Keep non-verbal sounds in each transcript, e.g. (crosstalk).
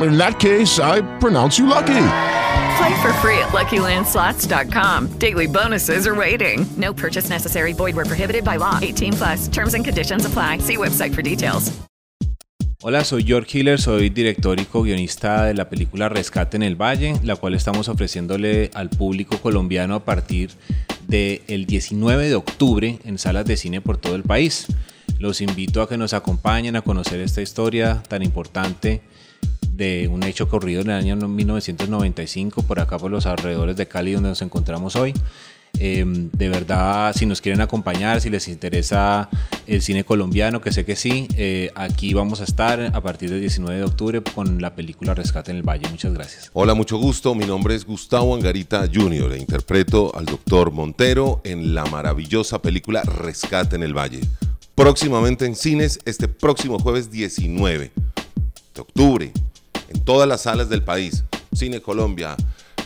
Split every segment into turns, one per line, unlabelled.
In that case, I pronounce you lucky.
Play for free at LuckyLandSlots.com. Daily bonuses are waiting. No purchase necessary. Void where prohibited by law. 18 plus. Terms and conditions apply. See website for details.
Hola, soy George Hiller, soy director y co-guionista de la película Rescate en el Valle, la cual estamos ofreciéndole al público colombiano a partir del 19 de octubre en salas de cine por todo el país. Los invito a que nos acompañen a conocer esta historia tan importante de un hecho ocurrido en el año 1995 por acá por los alrededores de Cali donde nos encontramos hoy. Em, de verdad, si nos quieren acompañar, si les interesa el cine colombiano, que sé que sí, eh, aquí vamos a estar a partir del 19 de octubre con la película Rescate en el Valle. Muchas gracias.
Hola, mucho gusto. Mi nombre es Gustavo Angarita Jr. e interpreto al doctor Montero en la maravillosa película Rescate en el Valle. Próximamente en cines este próximo jueves 19 de octubre en todas las salas del país. Cine Colombia,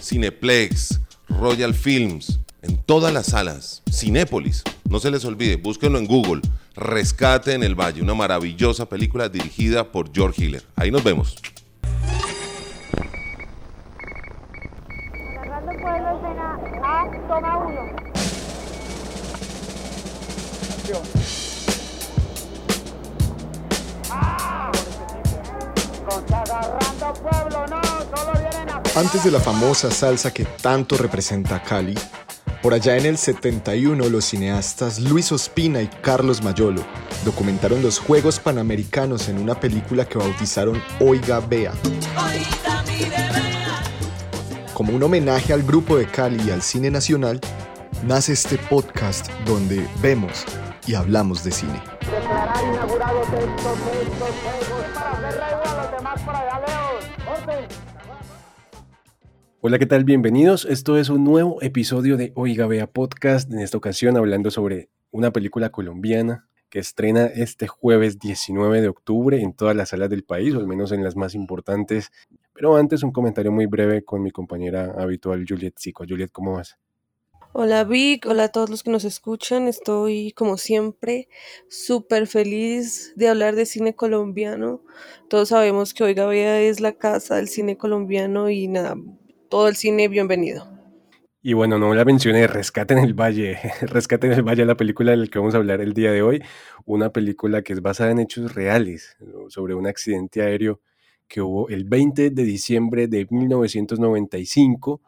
Cineplex, Royal Films, en todas las salas. Cinépolis, no se les olvide, búsquenlo en Google. Rescate en el Valle, una maravillosa película dirigida por George Hiller. Ahí nos vemos.
Antes de la famosa salsa que tanto representa a Cali, por allá en el 71 los cineastas Luis Ospina y Carlos Mayolo documentaron los Juegos Panamericanos en una película que bautizaron Oiga Bea. Como un homenaje al grupo de Cali y al cine nacional, nace este podcast donde vemos y hablamos de cine.
Hola, ¿qué tal? Bienvenidos. Esto es un nuevo episodio de Oiga Vea Podcast. En esta ocasión hablando sobre una película colombiana que estrena este jueves 19 de octubre en todas las salas del país, o al menos en las más importantes. Pero antes un comentario muy breve con mi compañera habitual Juliet Zico. Juliet, ¿cómo vas?
Hola Vic, hola a todos los que nos escuchan. Estoy como siempre súper feliz de hablar de cine colombiano. Todos sabemos que Oiga Vea es la casa del cine colombiano y nada, todo el cine bienvenido.
Y bueno, no la mencioné, Rescate en el Valle. (laughs) Rescate en el Valle, la película de la que vamos a hablar el día de hoy. Una película que es basada en hechos reales sobre un accidente aéreo que hubo el 20 de diciembre de 1995.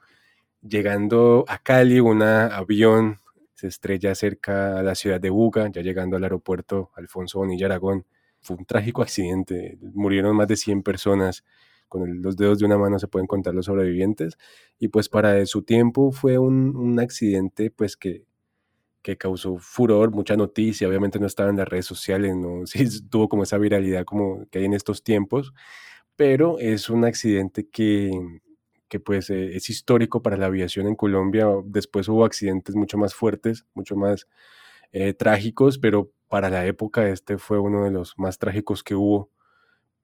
Llegando a Cali, un avión se estrella cerca a la ciudad de Buga, ya llegando al aeropuerto Alfonso Bonilla Aragón. Fue un trágico accidente, murieron más de 100 personas con los dedos de una mano se pueden contar los sobrevivientes, y pues para su tiempo fue un, accidente pues que, que causó furor, mucha noticia, obviamente no estaba en las redes sociales, no (laughs) sí, tuvo como esa viralidad como que hay en estos tiempos, pero es un accidente que, que pues eh, es histórico para la aviación en Colombia, después hubo accidentes mucho más fuertes, mucho más eh, trágicos, pero para la época este fue uno de los más trágicos que hubo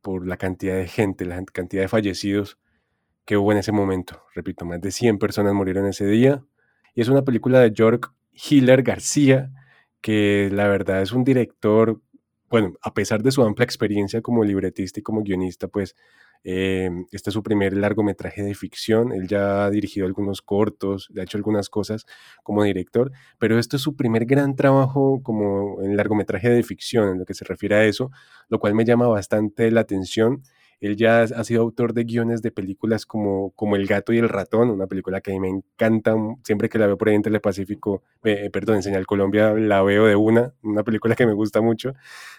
por la cantidad de gente, la cantidad de fallecidos que hubo en ese momento. Repito, más de 100 personas murieron ese día. Y es una película de George Hiller García, que la verdad es un director, bueno, a pesar de su amplia experiencia como libretista y como guionista, pues eh, este es su primer largometraje de ficción. Él ya ha dirigido algunos cortos, ha hecho algunas cosas como director, pero este es su primer gran trabajo como en largometraje de ficción, en lo que se refiere a eso, lo cual me llama bastante la atención. Él ya ha sido autor de guiones de películas como, como El gato y el ratón, una película que a mí me encanta, siempre que la veo por ahí en Telepacífico, eh, perdón, en Señal Colombia la veo de una, una película que me gusta mucho,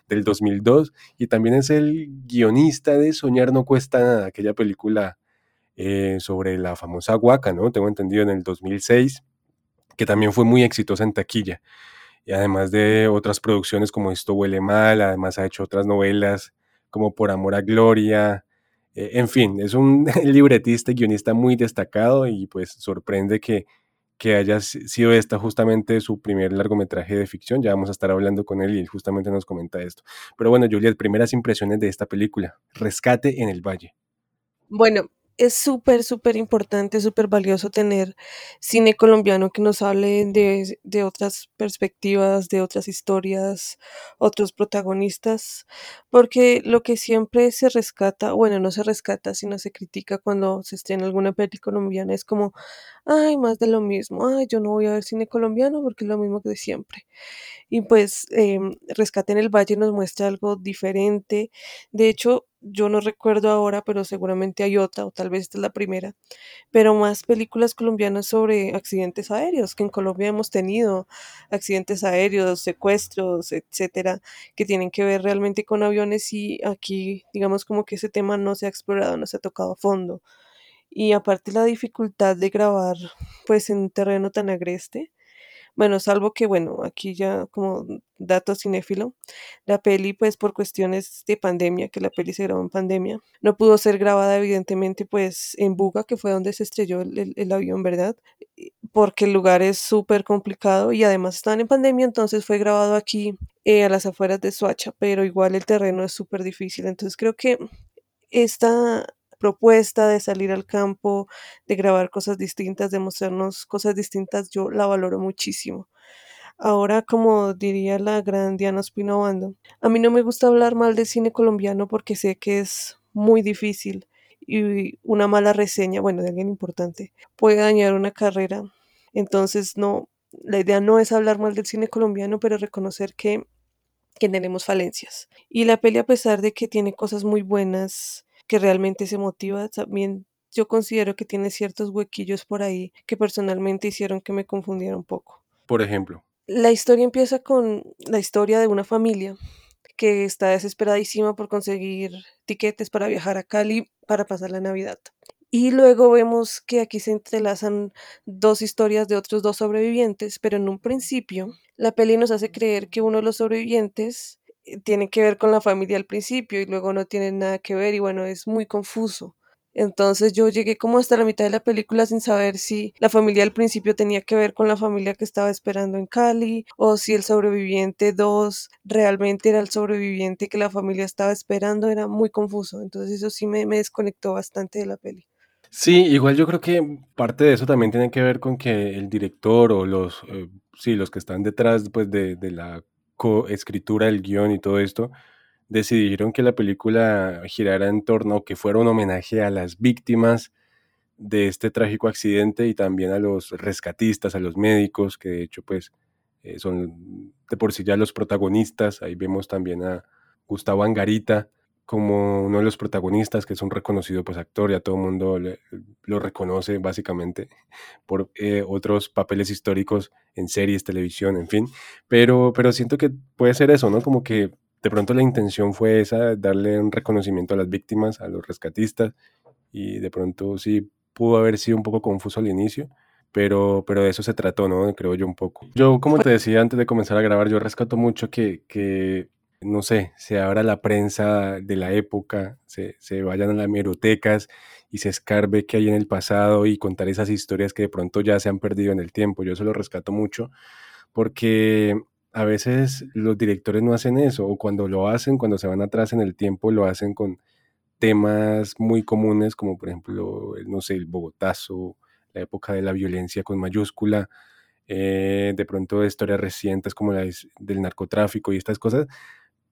del 2002, y también es el guionista de Soñar no cuesta nada, aquella película eh, sobre la famosa Huaca, ¿no? Tengo entendido en el 2006, que también fue muy exitosa en taquilla. Y además de otras producciones como Esto huele mal, además ha hecho otras novelas como Por Amor a Gloria. Eh, en fin, es un (laughs) libretista y guionista muy destacado y pues sorprende que, que haya sido esta justamente su primer largometraje de ficción. Ya vamos a estar hablando con él y él justamente nos comenta esto. Pero bueno, Juliet, primeras impresiones de esta película, Rescate en el Valle.
Bueno, es súper, súper importante, súper valioso tener cine colombiano que nos hable de, de, otras perspectivas, de otras historias, otros protagonistas, porque lo que siempre se rescata, bueno, no se rescata, sino se critica cuando se estrena alguna película colombiana, es como, ay, más de lo mismo, ay, yo no voy a ver cine colombiano porque es lo mismo que de siempre. Y pues eh, Rescate en el Valle nos muestra algo diferente. De hecho, yo no recuerdo ahora, pero seguramente hay otra, o tal vez esta es la primera, pero más películas colombianas sobre accidentes aéreos, que en Colombia hemos tenido accidentes aéreos, secuestros, etcétera, que tienen que ver realmente con aviones y aquí, digamos, como que ese tema no se ha explorado, no se ha tocado a fondo. Y aparte la dificultad de grabar, pues, en un terreno tan agreste, bueno, salvo que, bueno, aquí ya como dato cinéfilo, la peli, pues por cuestiones de pandemia, que la peli se grabó en pandemia, no pudo ser grabada evidentemente pues en Buga, que fue donde se estrelló el, avión, ¿verdad? Porque el lugar es súper complicado y además estaban en pandemia, entonces fue grabado aquí eh, a las afueras de Soacha, pero igual el terreno es súper difícil, entonces creo que esta propuesta de salir al campo, de grabar cosas distintas, de mostrarnos cosas distintas, yo la valoro muchísimo. Ahora, como diría la gran Diana Spinobando, a mí no me gusta hablar mal de cine colombiano porque sé que es muy difícil y una mala reseña, bueno, de alguien importante, puede dañar una carrera. Entonces, no, la idea no es hablar mal del cine colombiano, pero reconocer que, que tenemos falencias. Y la peli, a pesar de que tiene cosas muy buenas, que realmente se motiva. También yo considero que tiene ciertos huequillos por ahí que personalmente hicieron que me confundiera un poco.
Por ejemplo.
La historia empieza con la historia de una familia que está desesperadísima por conseguir tiquetes para viajar a Cali para pasar la Navidad. Y luego vemos que aquí se entrelazan dos historias de otros dos sobrevivientes, pero en un principio la peli nos hace creer que uno de los sobrevivientes tiene que ver con la familia al principio y luego no tiene nada que ver y bueno, es muy confuso. Entonces yo llegué como hasta la mitad de la película sin saber si la familia al principio tenía que ver con la familia que estaba esperando en Cali o si el sobreviviente 2 realmente era el sobreviviente que la familia estaba esperando. Era muy confuso. Entonces eso sí me, desconectó bastante de la peli.
Sí, igual yo creo que parte de eso también tiene que ver con que el director o los, eh, sí, los que están detrás pues, de, de la coescritura del guion y todo esto, decidieron que la película girara en torno, que fuera un homenaje a las víctimas de este trágico accidente y también a los rescatistas, a los médicos, que de hecho pues eh, son de por sí ya los protagonistas. Ahí vemos también a Gustavo Angarita como uno de los protagonistas, que es un reconocido pues actor, ya todo el mundo lo reconoce básicamente por eh, otros papeles históricos en series, televisión, en fin, pero, pero siento que puede ser eso, ¿no? Como que de pronto la intención fue esa, darle un reconocimiento a las víctimas, a los rescatistas, y de pronto sí pudo haber sido un poco confuso al inicio, pero, pero de eso se trató, ¿no? Creo yo un poco. Yo, como te decía antes de comenzar a grabar, yo rescato mucho que, que no sé, se abra la prensa de la época, se, se vayan a las merotecas y se escarbe qué hay en el pasado y contar esas historias que de pronto ya se han perdido en el tiempo. Yo eso lo rescato mucho porque a veces los directores no hacen eso o cuando lo hacen, cuando se van atrás en el tiempo, lo hacen con temas muy comunes como por ejemplo, no sé, el Bogotazo, la época de la violencia con mayúscula, eh, de pronto historias recientes como la del narcotráfico y estas cosas,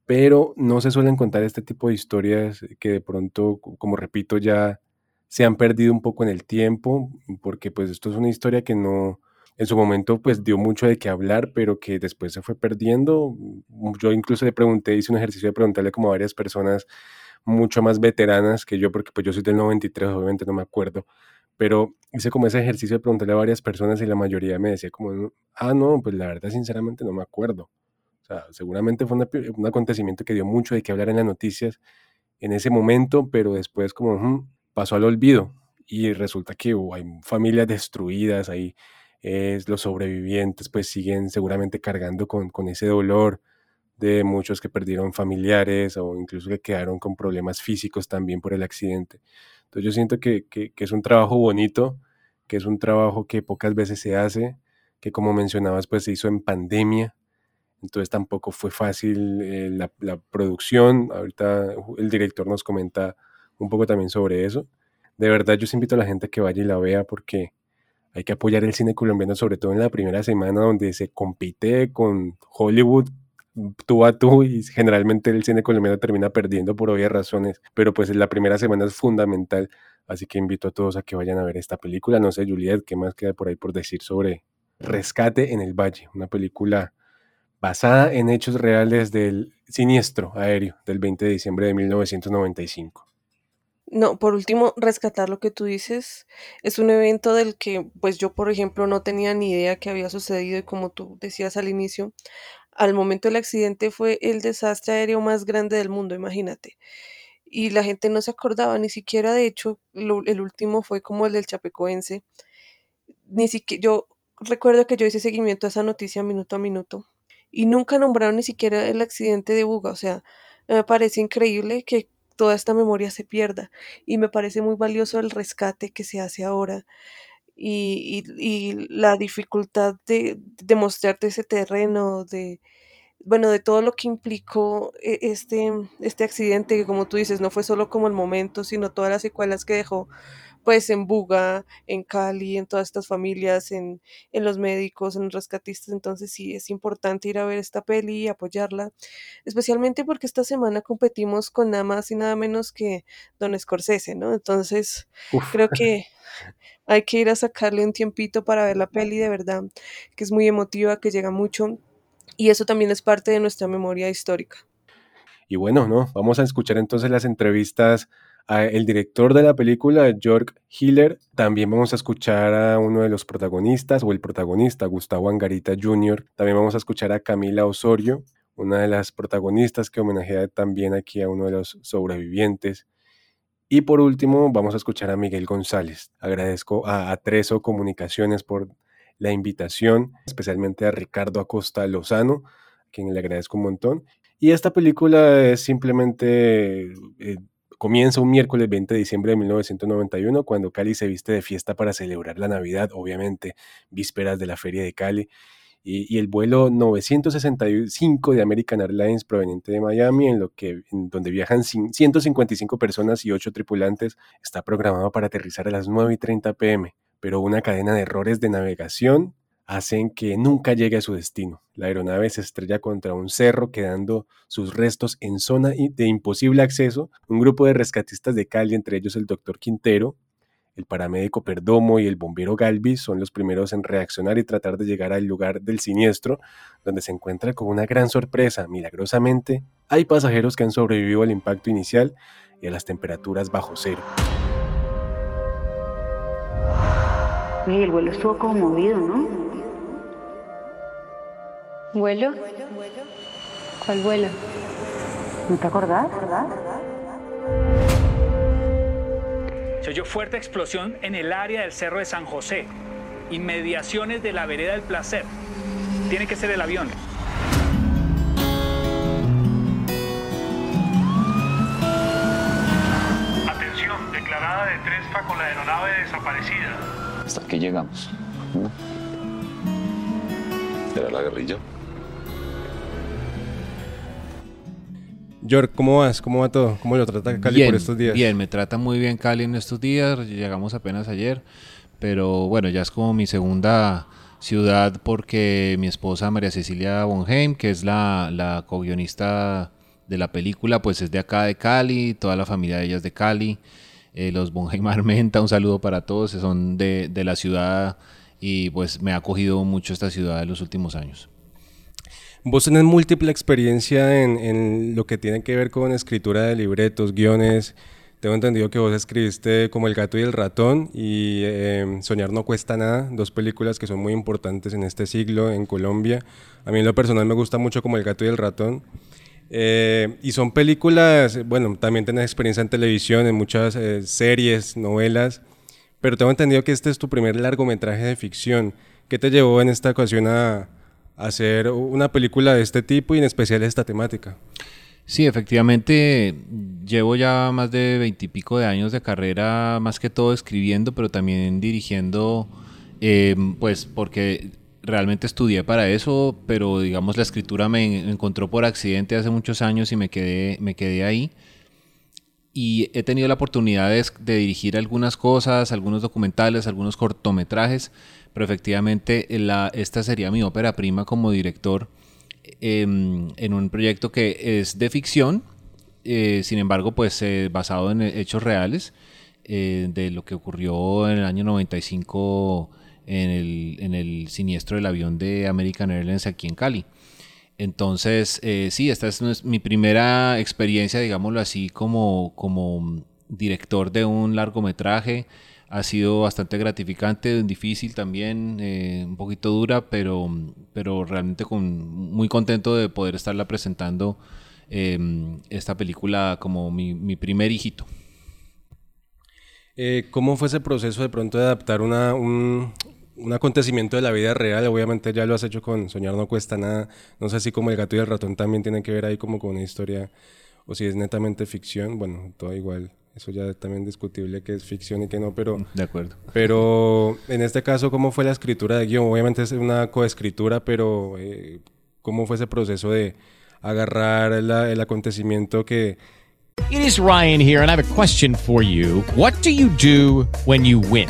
pero no se suelen contar este tipo de historias que de pronto, como repito, ya se han perdido un poco en el tiempo, porque pues esto es una historia que no, en su momento pues dio mucho de qué hablar, pero que después se fue perdiendo. Yo incluso le pregunté, hice un ejercicio de preguntarle como a varias personas, mucho más veteranas que yo, porque pues yo soy del 93, obviamente no me acuerdo, pero hice como ese ejercicio de preguntarle a varias personas y la mayoría me decía como, ah, no, pues la verdad sinceramente no me acuerdo. Seguramente fue un acontecimiento que dio mucho de que hablar en las noticias en ese momento, pero después como pasó al olvido y resulta que hay familias destruidas, ahí es, los sobrevivientes pues siguen seguramente cargando con, con ese dolor de muchos que perdieron familiares o incluso que quedaron con problemas físicos también por el accidente. Entonces yo siento que, es un trabajo bonito, que es un trabajo que pocas veces se hace, que como mencionabas pues se hizo en pandemia, entonces tampoco fue fácil eh, la, producción. Ahorita el director nos comenta un poco también sobre eso. De verdad yo invito a la gente que vaya y la vea porque hay que apoyar el cine colombiano, sobre todo en la primera semana donde se compite con Hollywood tú a tú y generalmente el cine colombiano termina perdiendo por obvias razones, pero pues la primera semana es fundamental, así que invito a todos a que vayan a ver esta película. No sé, Juliet, ¿qué más queda por ahí por decir sobre Rescate en el Valle? Una película basada en hechos reales del siniestro aéreo del 20 de diciembre de 1995.
No, por último, rescatar lo que tú dices. Es un evento del que, pues yo, por ejemplo, no tenía ni idea que había sucedido y como tú decías al inicio, al momento del accidente fue el desastre aéreo más grande del mundo, imagínate. Y la gente no se acordaba ni siquiera, de hecho, el último fue como el del Chapecoense. Ni siquiera, yo recuerdo que yo hice seguimiento a esa noticia minuto a minuto y nunca nombraron ni siquiera el accidente de Buga. O sea, me parece increíble que toda esta memoria se pierda y me parece muy valioso el rescate que se hace ahora y, y, la dificultad de, de, mostrarte ese terreno, de, bueno, de todo lo que implicó e, este, este accidente, que como tú dices, no fue solo como el momento, sino todas las secuelas que dejó, pues en Buga, en Cali, en todas estas familias, en, en los médicos, en los rescatistas, entonces sí, es importante ir a ver esta peli y apoyarla, especialmente porque esta semana competimos con nada más y nada menos que Don Scorsese, ¿no? Entonces, creo (laughs) que hay que ir a sacarle un tiempito para ver la peli de verdad, que es muy emotiva, que llega mucho y eso también es parte de nuestra memoria histórica.
Y bueno, ¿no? Vamos a escuchar entonces las entrevistas al director de la película, George Hiller. También vamos a escuchar a uno de los protagonistas, o el protagonista, Gustavo Angarita Jr. También vamos a escuchar a Camila Osorio, una de las protagonistas que homenajea también aquí a uno de los sobrevivientes. Y por último, vamos a escuchar a Miguel González. Agradezco a Atreso Comunicaciones por la invitación, especialmente a Ricardo Acosta Lozano, a quien le agradezco un montón. Y esta película es simplemente, eh, comienza un miércoles 20 de diciembre de 1991, cuando Cali se viste de fiesta para celebrar la Navidad, obviamente, vísperas de la Feria de Cali y, el vuelo 965 de American Airlines proveniente de Miami, en, lo que, en donde viajan 155 personas y 8 tripulantes, está programado para aterrizar a las 9 y 30 pm, pero una cadena de errores de navegación hacen que nunca llegue a su destino. La aeronave se estrella contra un cerro, quedando sus restos en zona de imposible acceso. Un grupo de rescatistas de Cali, entre ellos el doctor Quintero, el paramédico Perdomo y el bombero Galvis son los primeros en reaccionar y tratar de llegar al lugar del siniestro, donde se encuentra con una gran sorpresa. Milagrosamente, hay pasajeros que han sobrevivido al impacto inicial y a las temperaturas bajo cero.
el vuelo estuvo conmovido, ¿no?
¿Vuelo? ¿Cuál vuelo?
¿No te acordás?
Se oyó fuerte explosión en el área del Cerro de San José, inmediaciones de la vereda del placer. Tiene que ser el avión.
Atención, declarada de Trespa con la aeronave desaparecida.
Hasta aquí llegamos. ¿Era la guerrilla?
York, ¿cómo vas? ¿Cómo va todo? ¿Cómo lo trata Cali por estos días?
Bien, me trata muy bien Cali en estos días. Llegamos apenas ayer, pero bueno, ya es como mi segunda ciudad porque mi esposa María Cecilia Bonheim, que es la, la co-guionista de la película, pues es de acá de Cali, toda la familia de ella es de Cali. Eh, los Bonheim (laughs) Armenta, un saludo para todos, son de, de la ciudad y pues me ha acogido mucho esta ciudad en los últimos años.
Vos tenés múltiple experiencia en, en, lo que tiene que ver con escritura de libretos, guiones. Tengo entendido que vos escribiste como El gato y el ratón y eh, Soñar no cuesta nada, dos películas que son muy importantes en este siglo en Colombia. A mí en lo personal me gusta mucho como El gato y el ratón. Eh, y son películas, bueno, también tenés experiencia en televisión, en muchas eh, series, novelas, pero tengo entendido que este es tu primer largometraje de ficción. ¿Qué te llevó en esta ocasión a hacer una película de este tipo y en especial esta temática.
Sí, efectivamente, llevo ya más de veintipico de años de carrera, más que todo escribiendo, pero también dirigiendo, eh, pues porque realmente estudié para eso, pero digamos la escritura me encontró por accidente hace muchos años y me quedé, me quedé ahí. Y he tenido la oportunidad de dirigir algunas cosas, algunos documentales, algunos cortometrajes, pero efectivamente la, esta sería mi ópera prima como director em, en un proyecto que es de ficción, eh, sin embargo, pues eh, basado en hechos reales eh, de lo que ocurrió en el año 95 en el, siniestro del avión de American Airlines aquí en Cali. Entonces, sí, esta es mi primera experiencia, digámoslo así, como, como director de un largometraje ha sido bastante gratificante, difícil también, eh, un poquito dura, pero, pero realmente con, muy contento de poder estarla presentando em, esta película como mi, primer hijito.
Eh, ¿Cómo fue ese proceso de pronto de adaptar una, un, un, acontecimiento de la vida real? Obviamente ya lo has hecho con Soñar no cuesta nada. No sé si como El gato y el ratón también tienen que ver ahí como con una historia o si es netamente ficción. Bueno, todo igual eso ya también discutible que es ficción y que no, pero...
De acuerdo.
Pero en este caso, ¿cómo fue la escritura de guion? Obviamente es una coescritura, pero eh, ¿cómo fue ese proceso de agarrar la, el acontecimiento que...
It is Ryan here, and I have a question for you. What do you do when you win?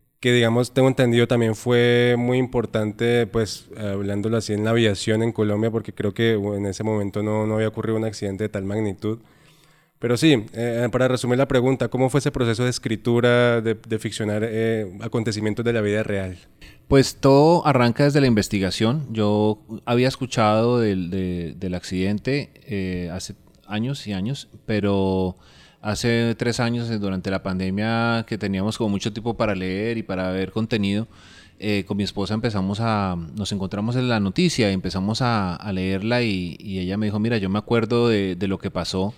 Que digamos, tengo entendido también fue muy importante, pues, hablándolo así en la aviación en Colombia, porque creo que en ese momento no, no había ocurrido un accidente de tal magnitud. Pero sí, eh, para resumir la pregunta, ¿cómo fue ese proceso de escritura, de, de ficcionar eh, acontecimientos de la vida real?
Pues todo arranca desde la investigación. Yo había escuchado del, de, del accidente eh, hace años y años, pero hace tres años, eh, durante la pandemia, que teníamos como mucho tiempo para leer y para ver contenido, eh, con mi esposa empezamos a, nos encontramos en la noticia y empezamos a, leerla y, ella me dijo, mira, yo me acuerdo de, lo que pasó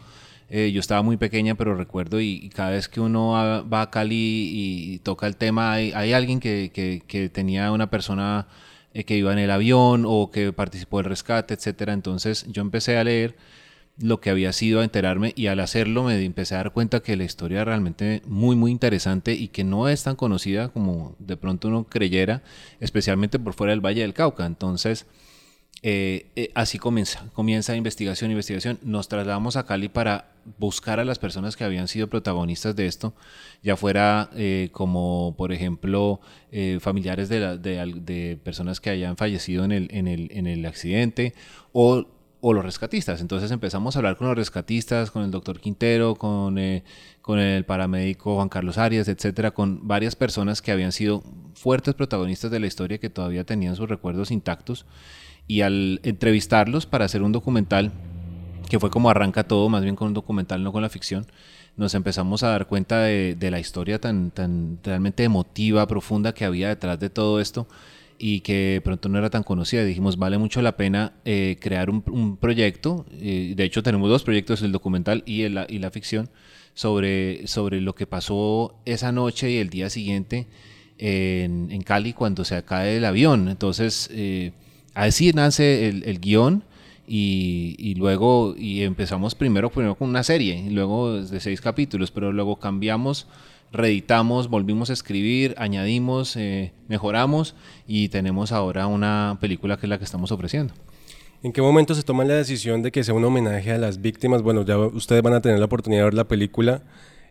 eh, yo estaba muy pequeña, pero recuerdo y, cada vez que uno va, a Cali y, toca el tema, hay, alguien que, tenía una persona que iba en el avión o que participó del rescate, etcétera. Entonces yo empecé a leer lo que había sido a enterarme y al hacerlo me empecé a dar cuenta que la historia es realmente muy muy interesante y que no es tan conocida como de pronto uno creyera, especialmente por fuera del Valle del Cauca. Entonces, eh, eh, así comienza, comienza investigación, investigación. Nos trasladamos a Cali para buscar a las personas que habían sido protagonistas de esto, ya fuera eh, como, por ejemplo, familiares de, de, personas que hayan fallecido en el, en el, en el accidente o, o, los rescatistas. Entonces empezamos a hablar con los rescatistas, con el doctor Quintero, con, con el paramédico Juan Carlos Arias, etcétera, con varias personas que habían sido fuertes protagonistas de la historia que todavía tenían sus recuerdos intactos y al entrevistarlos para hacer un documental, que fue como arranca todo, más bien con un documental, no con la ficción, nos empezamos a dar cuenta de, la historia tan, tan realmente emotiva, profunda que había detrás de todo esto. Y que pronto no era tan conocida. Dijimos, vale mucho la pena eh, crear un, un proyecto. eh, de hecho, tenemos dos proyectos, el documental y, el- y la ficción, sobre, sobre lo que pasó esa noche y el día siguiente en, en Cali cuando se cae el avión. Entonces, eh, así nace el, el guion. Y, y luego y empezamos primero, primero con una serie, y luego de seis capítulos, pero luego cambiamos reeditamos, volvimos a escribir, añadimos, eh, mejoramos y tenemos ahora una película que es la que estamos ofreciendo.
¿En qué momento se toma la decisión de que sea un homenaje a las víctimas? Bueno, ya ustedes van a tener la oportunidad de ver la película,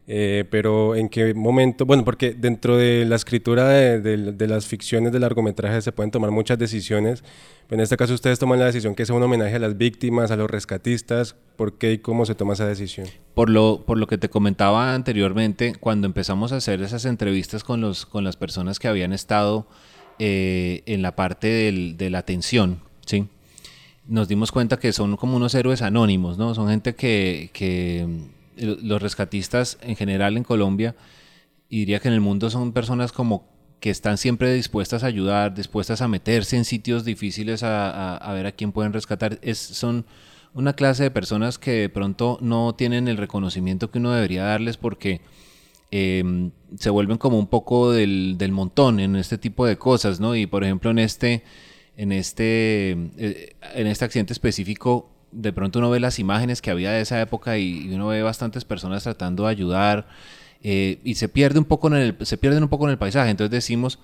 eh, pero ¿en qué momento? Bueno, porque dentro de la escritura de, de- de las ficciones de largometraje se pueden tomar muchas decisiones, en este caso ustedes toman la decisión que sea un homenaje a las víctimas, a los rescatistas. ¿Por qué y cómo se toma esa decisión?
Por lo, por lo que te comentaba anteriormente, cuando empezamos a hacer esas entrevistas con, los, con las personas que habían estado eh, en la parte del- de la atención, ¿sí? nos dimos cuenta que son como unos héroes anónimos, ¿no? Son gente que, que los rescatistas en general en Colombia, y diría que en el mundo son personas como que están siempre dispuestas a ayudar, dispuestas a meterse en sitios difíciles a, ver a quién pueden rescatar. Es, son una clase de personas que de pronto no tienen el reconocimiento que uno debería darles porque eh, se vuelven como un poco del, del montón en este tipo de cosas, ¿no? Y por ejemplo en este, en este, eh, en este accidente específico, de pronto uno ve las imágenes que había de esa época y, uno ve bastantes personas tratando de ayudar eh, y se pierde un poco en el, se pierden un poco en el paisaje. Entonces decimos,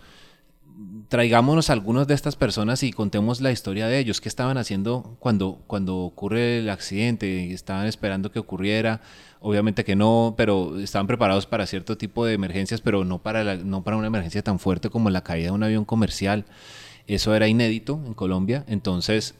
traigámonos a algunos de estas personas y contemos la historia de ellos, qué estaban haciendo cuando, cuando ocurre el accidente, estaban esperando que ocurriera, obviamente que no, pero estaban preparados para cierto tipo de emergencias, pero no para, no para una emergencia tan fuerte como la caída de un avión comercial. Eso era inédito en Colombia, entonces,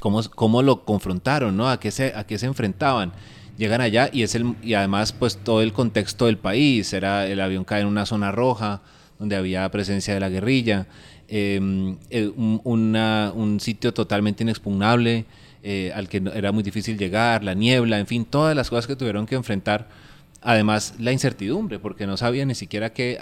¿cómo, cómo lo confrontaron? ¿no? ¿A, qué se, ¿A qué se enfrentaban? Llegan allá y, es el, y además pues todo el contexto del país, era, el avión cae en una zona roja, donde había presencia de la guerrilla, eh, eh, un, un sitio totalmente inexpugnable eh, al que era muy difícil llegar, la niebla, en fin, todas las cosas que tuvieron que enfrentar. Además, la incertidumbre, porque no sabían ni siquiera qué,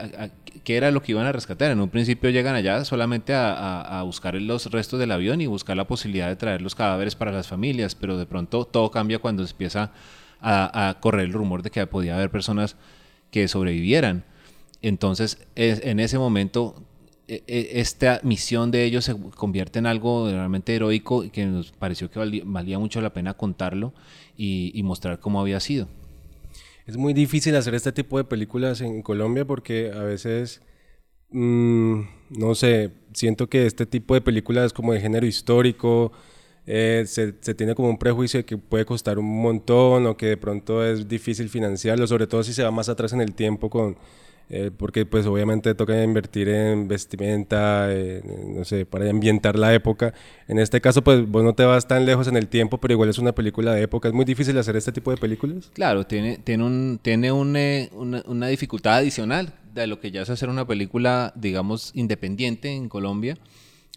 era lo que iban a rescatar. En un principio llegan allá solamente a, buscar los restos del avión y buscar la posibilidad de traer los cadáveres para las familias, pero de pronto todo cambia cuando empieza a, correr el rumor de que podía haber personas que sobrevivieran. Entonces, es- en ese momento, e- e- esta misión de ellos se convierte en algo realmente heroico y que nos pareció que valía, mucho la pena contarlo y mostrar cómo había sido.
Es muy difícil hacer este tipo de películas en Colombia porque a veces, mm, no sé, siento que este tipo de películas como de género histórico eh, se tiene como un prejuicio de que puede costar un montón o que de pronto es difícil financiarlo, sobre todo si se va más atrás en el tiempo con... eh, porque pues obviamente toca invertir en vestimenta, no sé, para ambientar la época. En este caso pues vos no te vas tan lejos en el tiempo, pero igual es una película de época. ¿Es muy difícil hacer este tipo de películas?
Claro, tiene, tiene, un, tiene eh, una, una dificultad adicional de lo que ya es hacer una película, digamos, independiente en Colombia.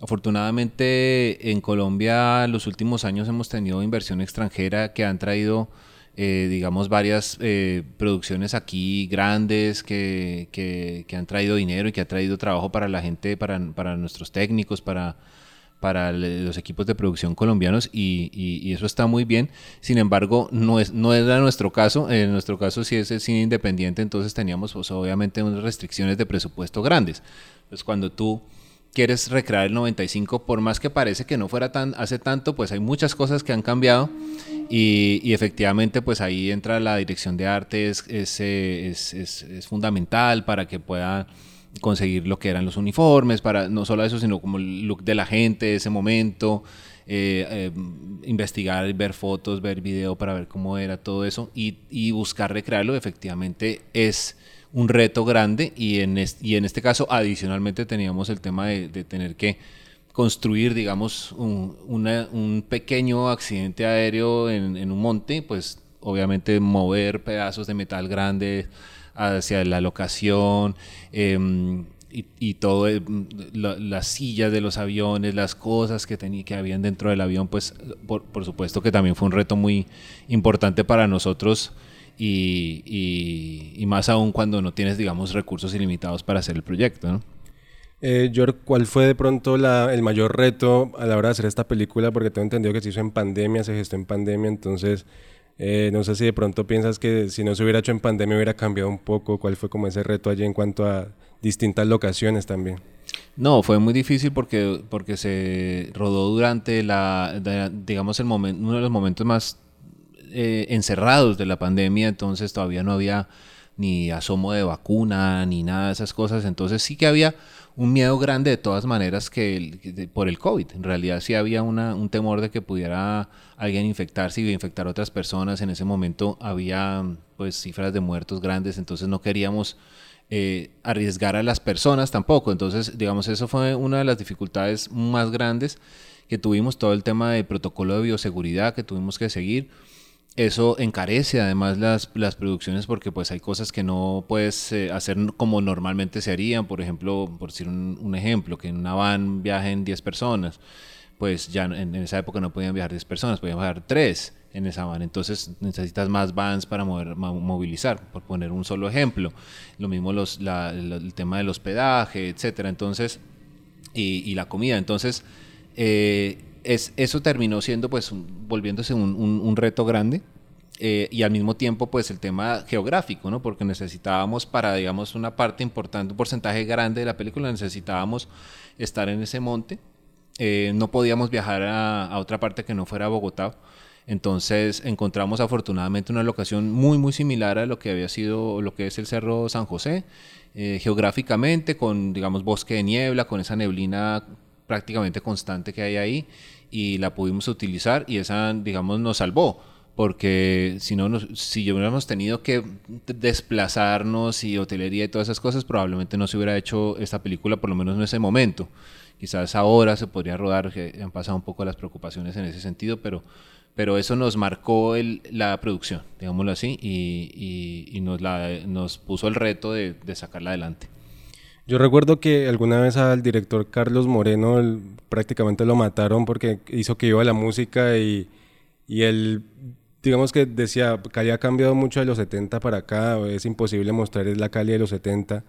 Afortunadamente en Colombia los últimos años hemos tenido inversión extranjera que han traído, eh, digamos, varias eh, producciones aquí grandes que, que- han traído dinero y que ha traído trabajo para la gente, para, para nuestros técnicos, para, para los equipos de producción colombianos y, eso está muy bien. Sin embargo, no, es, no era nuestro caso. En nuestro caso sí es el cine independiente, entonces teníamos pues, obviamente unas restricciones de presupuesto grandes. Entonces cuando tú quieres recrear el 95, por más que parece que no fuera tan hace tanto, pues hay muchas cosas que han cambiado y, y efectivamente pues ahí entra la dirección de arte, es, eh, es- es- es fundamental para que pueda conseguir lo que eran los uniformes, para no solo eso, sino como el look de la gente de ese momento, eh, eh, investigar, ver fotos, ver video para ver cómo era todo eso y, y buscar recrearlo, efectivamente es un reto grande y en, es- y en este caso adicionalmente teníamos el tema de, tener que construir, digamos, un, pequeño accidente aéreo en, en un monte, pues obviamente mover pedazos de metal grandes hacia la locación em, y, todo, eh, la- las sillas de los aviones, las cosas que, tenía, que habían dentro del avión, pues por supuesto que también fue un reto muy importante para nosotros y, y- y más aún cuando no tienes, digamos, recursos ilimitados para hacer el proyecto, ¿no?
Eh, George, ¿cuál fue de pronto la, el mayor reto a la hora de hacer esta película? Porque tengo entendido que se hizo en pandemia, se gestó en pandemia, entonces eh, no sé si de pronto piensas que si no se hubiera hecho en pandemia hubiera cambiado un poco. ¿Cuál fue como ese reto allí en cuanto a distintas locaciones también?
No, fue muy difícil porque, porque se rodó durante la, de- digamos, el momento, uno de los momentos más eh, encerrados de la pandemia, entonces todavía no había ni asomo de vacuna, ni nada de esas cosas, entonces sí que había un miedo grande de todas maneras que, por el COVID, en realidad sí había una, un temor de que pudiera alguien infectarse y infectar a otras personas, en ese momento había pues cifras de muertos grandes, entonces no queríamos eh, arriesgar a las personas tampoco. Entonces, digamos, eso fue una de las dificultades más grandes que tuvimos, todo el tema de protocolo de bioseguridad que tuvimos que seguir. Eso encarece además las, las producciones porque pues hay cosas que no puedes eh, hacer como normalmente se harían. Por ejemplo, por decir un, un ejemplo, que en una van viajen 10 personas. Pues ya en, en esa época no podían viajar 10 personas, podían viajar 3 en esa van. Entonces necesitas más vans para mover, movilizar, por poner un solo ejemplo. Lo mismo los, la- la- el tema del hospedaje, etcétera. Entonces, y, y la comida. Entonces, eh, es, eso terminó siendo, pues, volviéndose un, un- un reto grande. eh, y al mismo tiempo, pues, el tema geográfico, ¿no? Porque necesitábamos para, digamos, una parte importante, un porcentaje grande de la película, necesitábamos estar en ese monte. Eh, no podíamos viajar a, a otra parte que no fuera Bogotá. Entonces encontramos afortunadamente una locación muy muy similar a lo que había sido lo que es el Cerro San José, eh, geográficamente con digamos bosque de niebla, con esa neblina prácticamente constante que hay ahí y la pudimos utilizar y esa digamos nos salvó porque si no hubiéramos tenido que desplazarnos y hotelería y todas esas cosas probablemente no se hubiera hecho esta película por lo menos en ese momento quizás ahora se podría rodar han pasado un poco las preocupaciones en ese sentido pero pero eso nos marcó la producción, digámoslo así, y, nos, la, nos puso el reto de sacarla adelante.
Yo recuerdo que alguna vez al director Carlos Moreno el- prácticamente lo mataron porque hizo que iba la música y, y él, digamos que decía, Cali ha cambiado mucho de los 70 para acá, es imposible mostrar la Cali de los 70.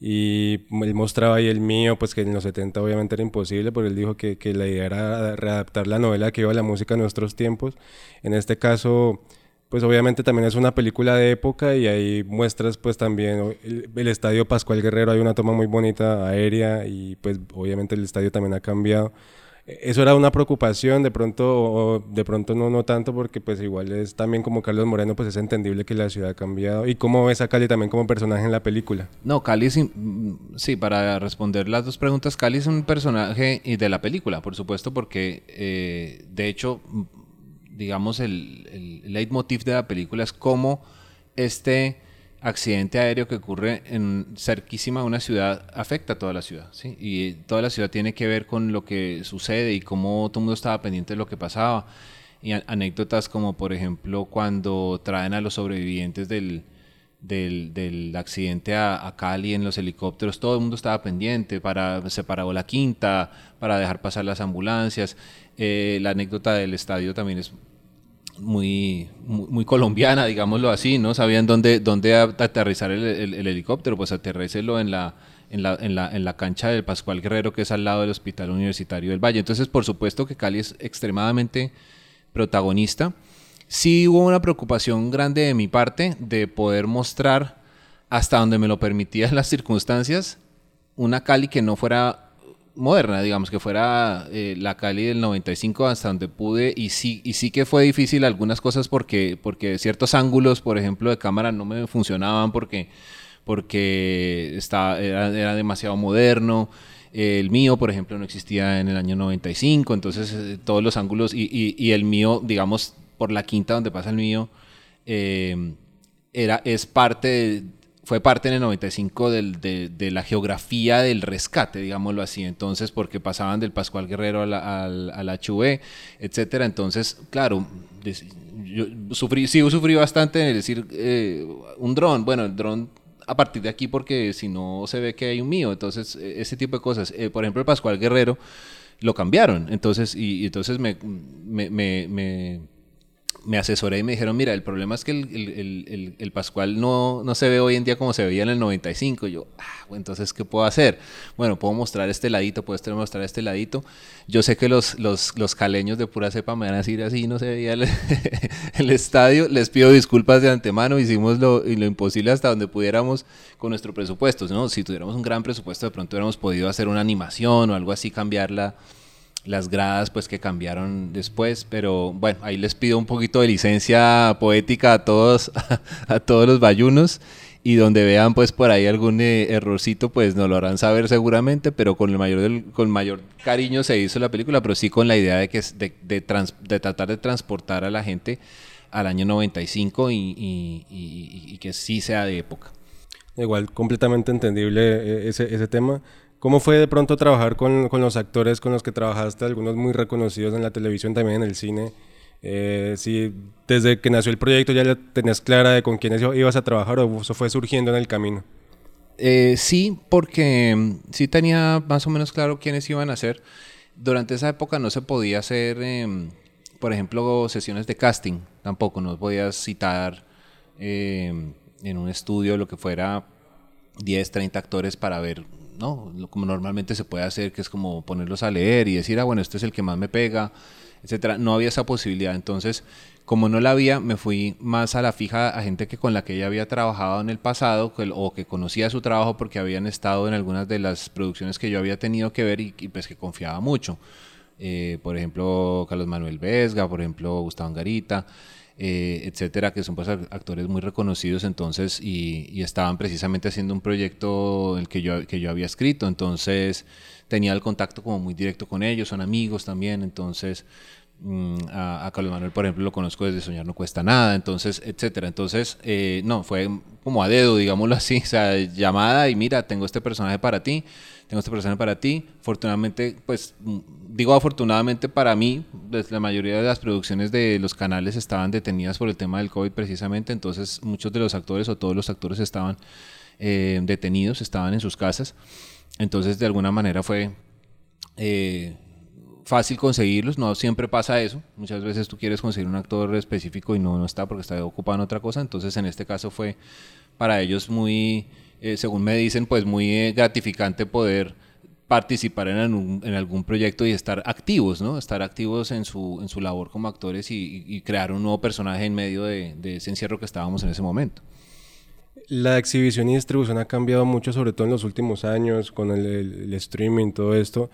Y él mostraba ahí el mío, pues que en los 70 obviamente era imposible, pero él dijo que, que la idea era readaptar la novela que iba a la música a nuestros tiempos. En este caso, pues obviamente también es una película de época y ahí muestras pues también el, estadio Pascual Guerrero, hay una toma muy bonita aérea y pues obviamente el estadio también ha cambiado. Eso era una preocupación, de pronto, o de pronto no, no tanto, porque pues igual es también como Carlos Moreno, pues es entendible que la ciudad ha cambiado. ¿Y cómo ves a Cali también como personaje en la película?
No, Cali in- mm, sí, para responder las dos preguntas, Cali es un personaje de la película, por supuesto, porque eh, de hecho, digamos, el, el leitmotiv de la película es cómo este accidente aéreo que ocurre en cerquísima de una ciudad afecta a toda la ciudad, ¿sí? Y toda la ciudad tiene que ver con lo que sucede y cómo todo el mundo estaba pendiente de lo que pasaba. Y anécdotas como, por ejemplo, cuando traen a los sobrevivientes del, del, del accidente a, a Cali en los helicópteros, todo el mundo estaba pendiente, para, se paró la quinta, para dejar pasar las ambulancias. Eh, la anécdota del estadio también es muy, muy, colombiana, digámoslo así, ¿no? Sabían dónde, dónde aterrizar el helicóptero, pues aterrícelo en la, en, la, en, la, en la cancha del Pascual Guerrero, que es al lado del Hospital Universitario del Valle. Entonces, por supuesto que Cali es extremadamente protagonista. Sí hubo una preocupación grande de mi parte de poder mostrar hasta donde me lo permitían las circunstancias una Cali que no fuera moderna, digamos, que fuera eh, la Cali del 95 hasta donde pude y sí, y sí que fue difícil algunas cosas porque, porque ciertos ángulos, por ejemplo, de cámara no me funcionaban porque, porque estaba, era, demasiado moderno. El mío, por ejemplo, no existía en el año 95, entonces eh, todos los ángulos y el mío, digamos, por la quinta donde pasa el mío, eh, era, es parte de- fue parte en el 95 del- de, de la geografía del rescate, digámoslo así. Entonces, porque pasaban del Pascual Guerrero al, al HV, etcétera. Entonces, claro, yo sufrí, sí, sufrí bastante en decir eh, un dron. Bueno, el dron a partir de aquí, porque si no se ve que hay un mío. Entonces, eh, ese tipo de cosas. Eh, por ejemplo, el Pascual Guerrero lo cambiaron. Entonces, y, entonces me, me- me- me asesoré y me dijeron, mira, el problema es que el, el, el, el Pascual no, no, se ve hoy en día como se veía en el 95. Y yo, ah, entonces, ¿qué puedo hacer? Bueno, puedo mostrar este ladito, puedo mostrar este ladito. Yo sé que los, los, los caleños de pura cepa me van a decir así, no se veía el, (laughs) el estadio. Les pido disculpas de antemano, hicimos lo, lo imposible hasta donde pudiéramos con nuestro presupuesto. ¿no? Si tuviéramos un gran presupuesto, de pronto hubiéramos podido hacer una animación o algo así, cambiarla las gradas pues que cambiaron después, pero bueno, ahí les pido un poquito de licencia poética a todos, (laughs) a todos los bayunos y donde vean pues por ahí algún eh, errorcito pues nos lo harán saber seguramente, pero con el mayor con mayor cariño se hizo la película, pero sí con la idea de que de, tratar de transportar a la gente al año 95 y, y, y, que sí sea de época.
Igual, completamente entendible eh, ese tema. ¿Cómo fue de pronto trabajar con, los actores con los que trabajaste, algunos muy reconocidos en la televisión, también en el cine? Eh, si desde que nació el proyecto ya tenías clara de con quiénes ibas a trabajar o eso fue surgiendo en el camino?
Eh, sí, porque mm, sí tenía más o menos claro quiénes iban a ser. Durante esa época no se podía hacer, eh, por ejemplo, sesiones de casting, tampoco, no podías citar em, en un estudio lo que fuera 10, 30 actores para ver ¿no? Como normalmente se puede hacer, que es como ponerlos a leer y decir, ah, bueno, este es el que más me pega, etcétera. No había esa posibilidad. Entonces, como no la había, me fui más a la fija a gente que con la que ella había trabajado en el pasado o que conocía su trabajo porque habían estado en algunas de las producciones que yo había tenido que ver y, y pues que confiaba mucho. Eh, por ejemplo, Carlos Manuel Vesga, por ejemplo, Gustavo Angarita eh, etcétera, que son pues actores muy reconocidos entonces y, estaban precisamente haciendo un proyecto el que yo, que yo había escrito, entonces tenía el contacto como muy directo con ellos, son amigos también, entonces mm, a, Carlos Manuel, por ejemplo, lo conozco desde Soñar no cuesta nada, entonces, etcétera. Entonces, eh, no, fue como a dedo, digámoslo así, (laughs) o sea, llamada y mira, tengo este personaje para ti tengo esta persona para ti. Afortunadamente, pues digo afortunadamente para mí, pues, la mayoría de las producciones de los canales estaban detenidas por el tema del COVID precisamente, entonces muchos de los actores o todos los actores estaban eh, detenidos, estaban en sus casas. Entonces de alguna manera fue eh, fácil conseguirlos, no siempre pasa eso. Muchas veces tú quieres conseguir un actor específico y no, no está porque está ocupado en otra cosa. Entonces en este caso fue para ellos muy eh, según me dicen, pues muy eh, gratificante poder participar en, en, algún proyecto y estar activos, ¿no? Estar activos en su, en su labor como actores y, crear un nuevo personaje en medio de, de, ese encierro que estábamos en ese momento.
La exhibición y distribución ha cambiado mucho, sobre todo en los últimos años, con el, el, el streaming, todo esto.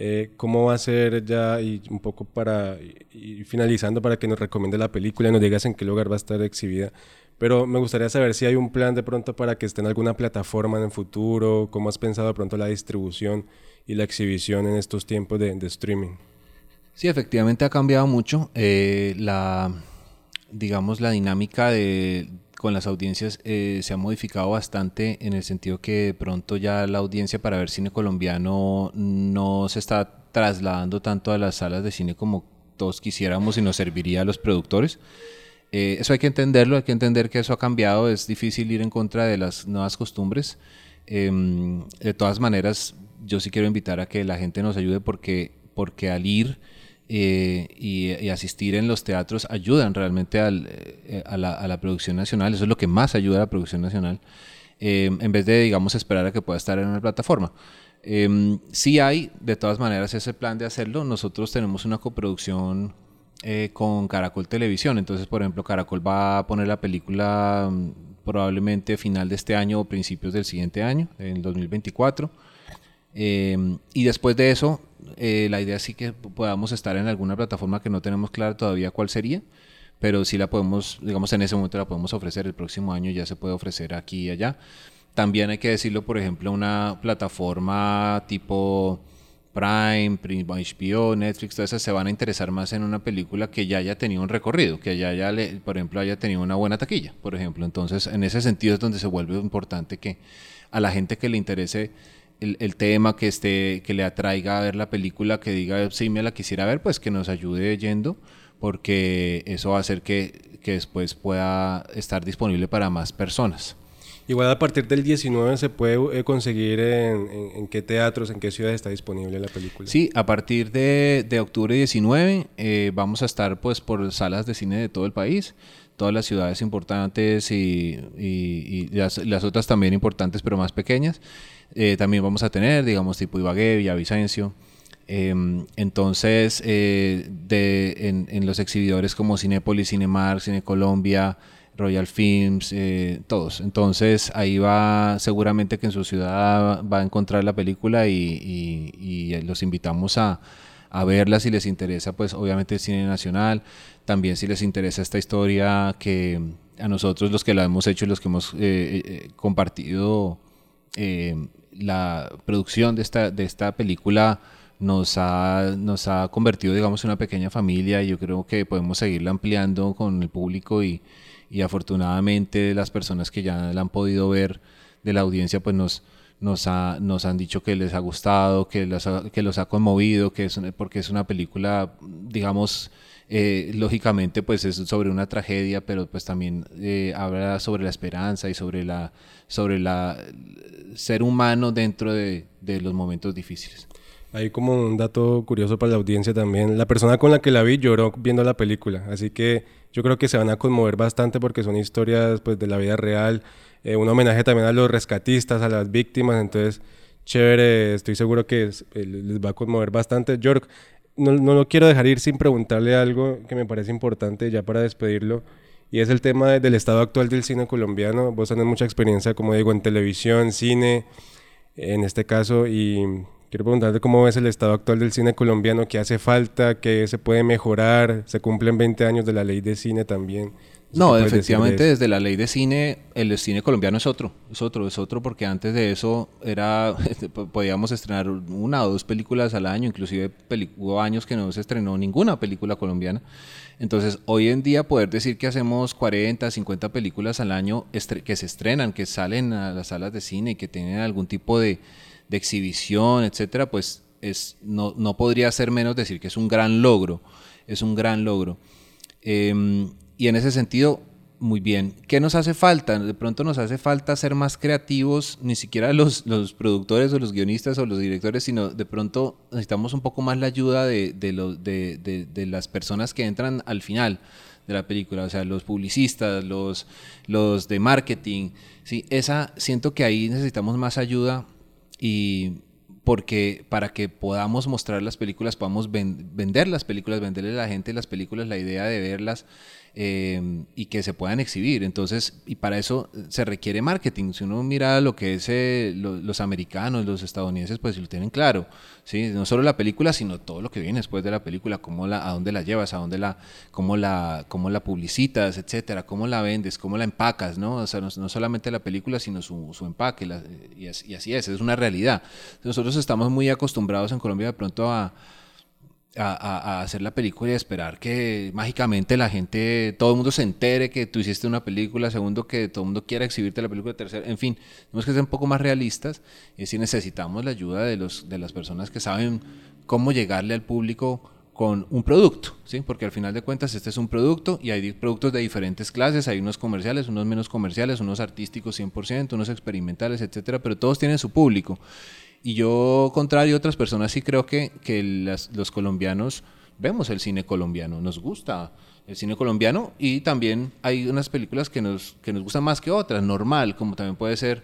Eh, ¿Cómo va a ser ya, y un poco para ir finalizando, para que nos recomiende la película y nos digas en qué lugar va a estar exhibida? Pero me gustaría saber si hay un plan de pronto para que esté en alguna plataforma en el futuro, cómo has pensado de pronto la distribución y la exhibición en estos tiempos de, de streaming.
Sí, efectivamente ha cambiado mucho. Eh, la, digamos, la dinámica de, con las audiencias eh, se ha modificado bastante en el sentido que pronto ya la audiencia para ver cine colombiano no se está trasladando tanto a las salas de cine como todos quisiéramos y nos serviría a los productores. Eh, eso hay que entenderlo, hay que entender que eso ha cambiado, es difícil ir en contra de las nuevas costumbres. Eh, de todas maneras, yo sí quiero invitar a que la gente nos ayude porque, porque al ir eh, y, y, asistir en los teatros ayudan realmente al, eh, a, la, a, la, producción nacional, eso es lo que más ayuda a la producción nacional, em, en vez de, digamos, esperar a que pueda estar en una plataforma. Eh, sí hay, de todas maneras, ese plan de hacerlo. Nosotros tenemos una coproducción eh, con Caracol Televisión. Entonces, por ejemplo, Caracol va a poner la película mm, probablemente final de este año o principios del siguiente año, en 2024. Eh, y después de eso, eh, la idea sí que podamos estar en alguna plataforma que no tenemos clara todavía cuál sería, pero sí la podemos, digamos, en ese momento la podemos ofrecer. El próximo año ya se puede ofrecer aquí y allá. También hay que decirlo, por ejemplo, una plataforma tipo Prime, HBO, Netflix, todas esas se van a interesar más en una película que ya haya tenido un recorrido, que ya, ya le, por ejemplo, haya tenido una buena taquilla, por ejemplo. Entonces, en ese sentido es donde se vuelve importante que a la gente que le interese el, el, tema, que esté, que le atraiga a ver la película, que diga, sí, me la quisiera ver, pues que nos ayude yendo, porque eso va a hacer que, que después pueda estar disponible para más personas.
Igual a partir del 19 se puede eh, conseguir en, en- en qué teatros, en qué ciudades está disponible la película.
Sí, a partir de, de octubre 19 eh, vamos a estar pues por salas de cine de todo el país, todas las ciudades importantes y, y- y las, las otras también importantes pero más pequeñas. Eh, también vamos a tener, digamos, tipo Ibagué, Villavicencio. Em, entonces, eh, de, en, los exhibidores como Cinépolis, Cinemark, Cine Colombia, Royal Films, eh, todos. Entonces ahí va, seguramente que en su ciudad va a encontrar la película y, los invitamos a, a verla si les interesa, pues obviamente el cine nacional, también si les interesa esta historia que a nosotros los que la hemos hecho y los que hemos eh, compartido la producción de esta, de esta película nos ha, nos ha convertido, digamos, en una pequeña familia. Y yo creo que podemos seguirla ampliando con el público y, y afortunadamente las personas que ya la han podido ver de la audiencia pues nos, nos, ha- nos han dicho que les ha gustado, que, las ha- que los ha conmovido, que es porque es una película, digamos, eh, lógicamente pues es sobre una tragedia, pero pues también eh, habla sobre la esperanza y sobre la sobre la ser humano dentro de, de los momentos difíciles.
Hay como un dato curioso para la audiencia también. La persona con la que la vi lloró viendo la película, así que yo creo que se van a conmover bastante porque son historias pues, de la vida real, eh, un homenaje también a los rescatistas, a las víctimas, entonces chévere, estoy seguro que es- eh, les va a conmover bastante. York, no, no lo quiero dejar ir sin preguntarle algo que me parece importante ya para despedirlo. Y es el tema de- del estado actual del cine colombiano. Vos tenés mucha experiencia, como digo, en televisión, cine, en este caso, y quiero preguntarte cómo ves el estado actual del cine colombiano, qué hace falta, qué se puede mejorar, se cumplen 20 años de la ley de cine también. ¿Qué
No,
de
efectivamente desde la ley de cine, el cine colombiano es otro, es otro, es otro porque antes de eso era (laughs) podíamos estrenar una o dos películas al año, inclusive hubo años que no se estrenó ninguna película colombiana. Entonces, hoy en día poder decir que hacemos 40, 50 películas al año que se estrenan, que salen a las salas de cine y que tienen algún tipo de, de exhibición, etcétera, pues es no, no podría ser menos decir que es un gran logro, es un gran logro. Em, y en ese sentido, muy bien. ¿Qué nos hace falta? De pronto nos hace falta ser más creativos, ni siquiera los, los productores o los guionistas o los directores, sino de pronto necesitamos un poco más la ayuda de, de, los- de- de- las personas que entran al final de la película, o sea, los publicistas, los, los de marketing. ¿sí? Esa, siento que ahí necesitamos más ayuda y porque para que podamos mostrar las películas, podamos ven- vender las películas, venderle a la gente las películas, la idea de verlas eh, y que se puedan exhibir. Entonces, y para eso se requiere marketing. Si uno mira lo que es eh, lo- los americanos, los estadounidenses, pues lo tienen claro. ¿sí? No solo la película, sino todo lo que viene después de la película, cómo la, a dónde la llevas, a dónde la, cómo la, cómo la publicitas, etcétera, cómo la vendes, cómo la empacas, ¿no? O sea, no, no solamente la película, sino su, su empaque, la- y, así, y así es, es una realidad. Nosotros estamos muy acostumbrados en Colombia de pronto a, a, hacer la película y esperar que mágicamente la gente, todo el mundo se entere que tú hiciste una película, segundo que todo el mundo quiera exhibirte la película, tercero, en fin, tenemos que ser un poco más realistas y si necesitamos la ayuda de, los, de las personas que saben cómo llegarle al público con un producto, ¿sí? Porque al final de cuentas este es un producto y hay productos de diferentes clases, hay unos comerciales, unos menos comerciales, unos artísticos 100%, unos experimentales, etcétera, pero todos tienen su público. Y yo, contrario a otras personas, sí creo que, que los colombianos vemos el cine colombiano, nos gusta el cine colombiano y también hay unas películas que nos, que nos gustan más que otras, normal, como también puede ser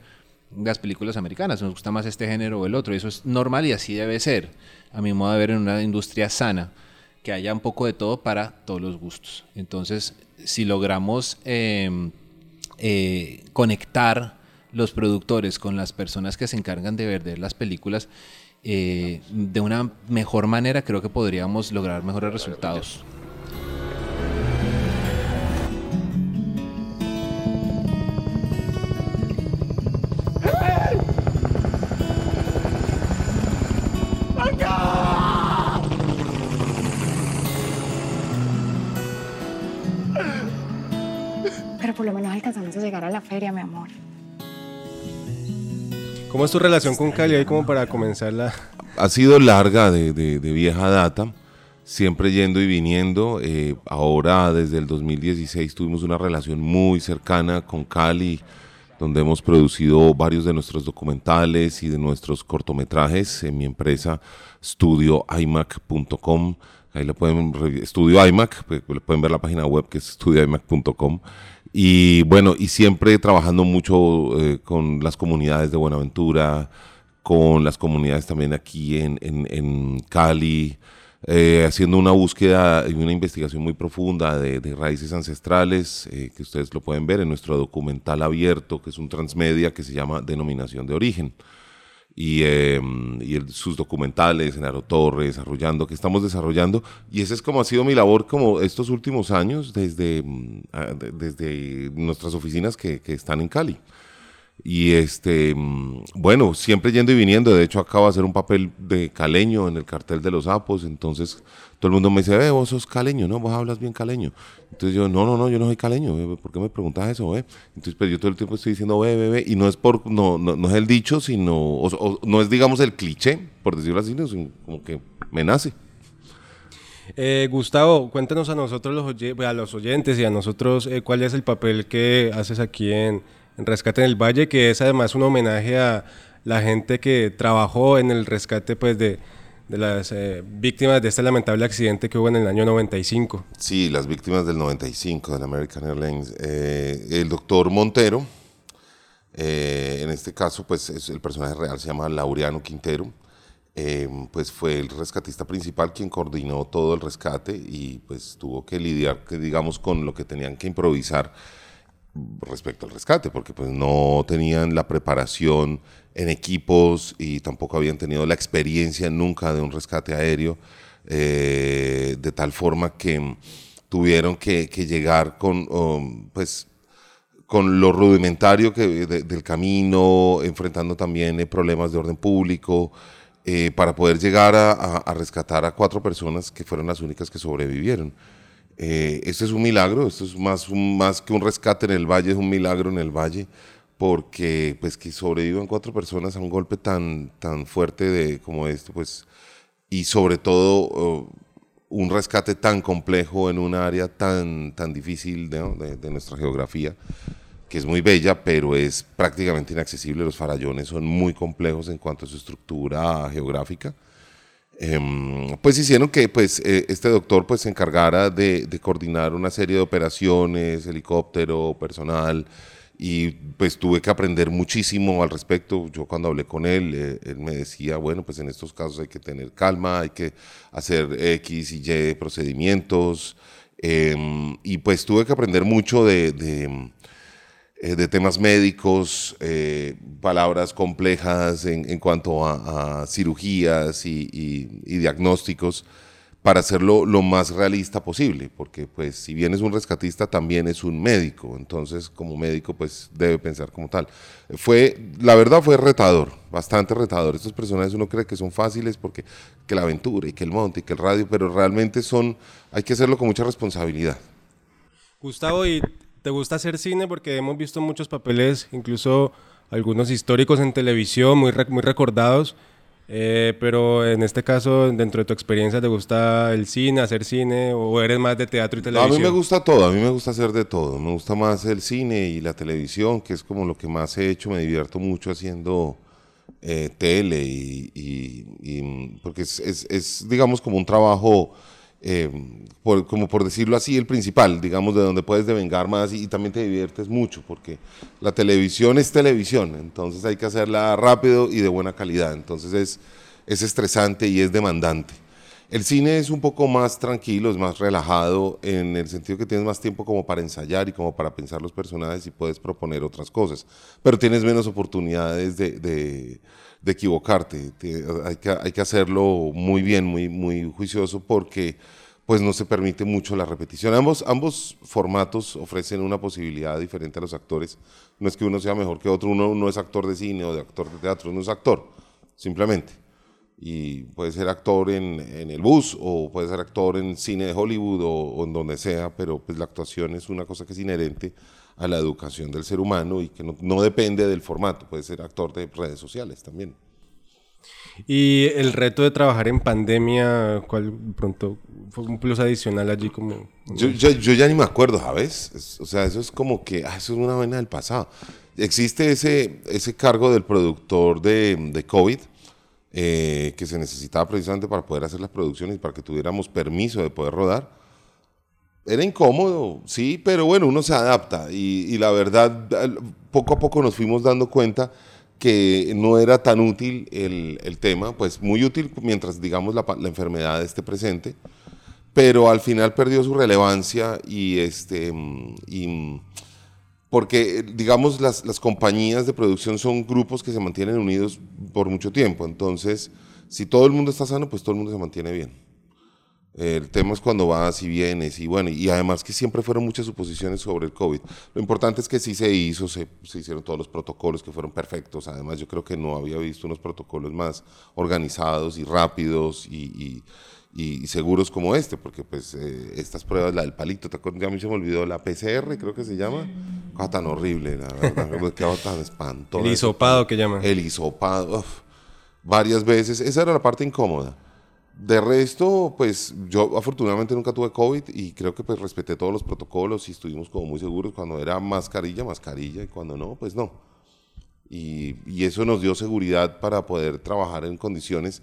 las películas americanas, nos gusta más este género o el otro, eso es normal y así debe ser, a mi modo de ver, en una industria sana, que haya un poco de todo para todos los gustos. Entonces, si logramos em, eh, conectar los productores con las personas que se encargan de vender las películas eh, de una mejor manera, creo que podríamos lograr mejores resultados.
Pero por lo menos alcanzamos a llegar a la feria, mi amor.
¿Cómo es tu relación con Cali ahí como para comenzarla?
ha sido larga de, vieja data, siempre yendo y viniendo. eh, ahora, desde el 2016, tuvimos una relación muy cercana con Cali. donde hemos producido varios de nuestros documentales y de nuestros cortometrajes en mi empresa studioimac.com. Ahí le pueden, Estudio iMac, pues, pueden ver la página web que es studioimac.com. Y bueno, y siempre trabajando mucho eh, con las comunidades de Buenaventura, con las comunidades también aquí en, en, Cali, eh, haciendo una búsqueda y una investigación muy profunda de, de raíces ancestrales, eh, que ustedes lo pueden ver en nuestro documental abierto, que es un transmedia que se llama Denominación de Origen. Y, eh, y sus documentales en Aro Torres, desarrollando, que estamos desarrollando. Y esa es como ha sido mi labor como estos últimos años desde, mm, de- desde nuestras oficinas que, que están en Cali. Y este, mm, bueno, siempre yendo y viniendo. De hecho, acabo de hacer un papel de caleño en el cartel de los sapos. Entonces, todo el mundo me dice, ve, vos sos caleño, ¿no? Vos hablas bien caleño. Entonces yo, no, no, no, yo no soy caleño. ve, ¿Por qué me preguntas eso, ve? Entonces, pero yo todo el tiempo estoy diciendo, ve, ve, ve. Y no es por, no, no, no es el dicho, sino, no es, digamos, el cliché, por decirlo así, sino como que me nace.
Eh, Gustavo, cuéntanos a nosotros, los a los oyentes y a nosotros, eh, cuál es el papel que haces aquí en Rescate en el Valle, que es además un homenaje a la gente que trabajó en el rescate pues, de, las eh, víctimas de este lamentable accidente que hubo en el año 95.
Sí, las víctimas del 95 del American Airlines. Eh, el doctor Montero, eh, en este caso, pues es, el personaje real se llama Laureano Quintero, pues fue el rescatista principal quien coordinó todo el rescate y pues tuvo que lidiar, digamos, con lo que tenían que improvisar respecto al rescate, porque pues no tenían la preparación en equipos y tampoco habían tenido la experiencia nunca de un rescate aéreo, eh, de tal forma que tuvieron que, llegar con, um, pues, con lo rudimentario que, de- del camino, enfrentando también eh, problemas de orden público, eh, para poder llegar a rescatar a cuatro personas que fueron las únicas que sobrevivieron. Eh, esto es un milagro, esto es más, un- más que un rescate en el valle, es un milagro en el valle, porque pues que sobrevivan cuatro personas a un golpe tan, tan fuerte de, como este, pues, y sobre todo uh, un rescate tan complejo en un área tan, tan difícil ¿no? de- de nuestra geografía, que es muy bella, pero es prácticamente inaccesible. Los farallones son muy complejos en cuanto a su estructura geográfica. Em, pues hicieron que pues, eh, este doctor pues, se encargara de, coordinar una serie de operaciones, helicóptero, personal, y pues tuve que aprender muchísimo al respecto. Yo cuando hablé con él, eh, él me decía, bueno, pues en estos casos hay que tener calma, hay que hacer X y Y procedimientos, em, y pues tuve que aprender mucho de, eh, de temas médicos, eh, palabras complejas en, cuanto a, cirugías y, y- y diagnósticos para hacerlo lo más realista posible, porque pues si bien es un rescatista también es un médico, entonces como médico pues debe pensar como tal. Fue, la verdad fue retador, bastante retador. Estos personajes uno cree que son fáciles porque que la aventura y que el monte y que el radio, pero realmente son, hay que hacerlo con mucha responsabilidad.
Gustavo, ¿y te gusta hacer cine? Porque hemos visto muchos papeles, incluso algunos históricos en televisión, muy, rec- muy recordados. eh, pero en este caso, dentro de tu experiencia, ¿te gusta el cine, hacer cine o eres más de teatro y
No,
televisión?
a mí me gusta todo, a mí me gusta hacer de todo. Me gusta más el cine y la televisión, que es como lo que más he hecho. Me divierto mucho haciendo eh, tele y, y- y, porque es, es- es, digamos, como un trabajo, eh, por- como por decirlo así, el principal, digamos, de donde puedes devengar más y, también te diviertes mucho, porque la televisión es televisión, entonces hay que hacerla rápido y de buena calidad. Entonces es, es estresante y es demandante. El cine es un poco más tranquilo, es más relajado, en el sentido que tienes más tiempo como para ensayar y como para pensar los personajes y puedes proponer otras cosas, pero tienes menos oportunidades de, de- de equivocarte. Te- hay, que, hay que hacerlo muy bien, muy, muy juicioso, porque pues no se permite mucho la repetición. Ambos, ambos formatos ofrecen una posibilidad diferente a los actores. No es que uno sea mejor que otro, uno no es actor de cine o de actor de teatro, uno es actor, simplemente y puede ser actor en, en el bus o puede ser actor en cine de Hollywood o, o en donde sea, pero pues la actuación es una cosa que es inherente a la educación del ser humano y que no, no depende del formato, puede ser actor de redes sociales también.
Y el reto de trabajar en pandemia, ¿cuál pronto fue un plus adicional allí como?
Yo, yo, yo ya ni me acuerdo, ¿sabes? Es- o sea, eso es como que, ah, eso es una vaina del pasado. existe ese, ese cargo del productor de, de COVID eh, que se necesitaba precisamente para poder hacer las producciones y para que tuviéramos permiso de poder rodar. Era incómodo, sí, pero bueno, uno se adapta y, y la verdad, poco a poco nos fuimos dando cuenta que no era tan útil el, el tema, pues muy útil mientras, digamos, la, la enfermedad esté presente, pero al final perdió su relevancia y este y porque digamos las, las compañías de producción son grupos que se mantienen unidos por mucho tiempo. Entonces si todo el mundo está sano pues todo el mundo se mantiene bien el tema es cuando vas y vienes y bueno y además que siempre fueron muchas suposiciones sobre el COVID lo importante es que sí se hizo se, se hicieron todos los protocolos que fueron perfectos además yo creo que no había visto unos protocolos más organizados y rápidos y, y- y seguros como este, porque pues eh, estas pruebas, la del palito, ¿te acuerdas? Ya a mí se me olvidó, la PCR creo que se llama, cosa tan horrible, la verdad, quedaba tan espantoso.
El hisopado que llaman.
El hisopado, uf, varias veces, esa era la parte incómoda. De resto, pues yo afortunadamente nunca tuve COVID y creo que pues respeté todos los protocolos y estuvimos como muy seguros cuando era mascarilla, mascarilla y cuando no, pues no. Y, y eso nos dio seguridad para poder trabajar en condiciones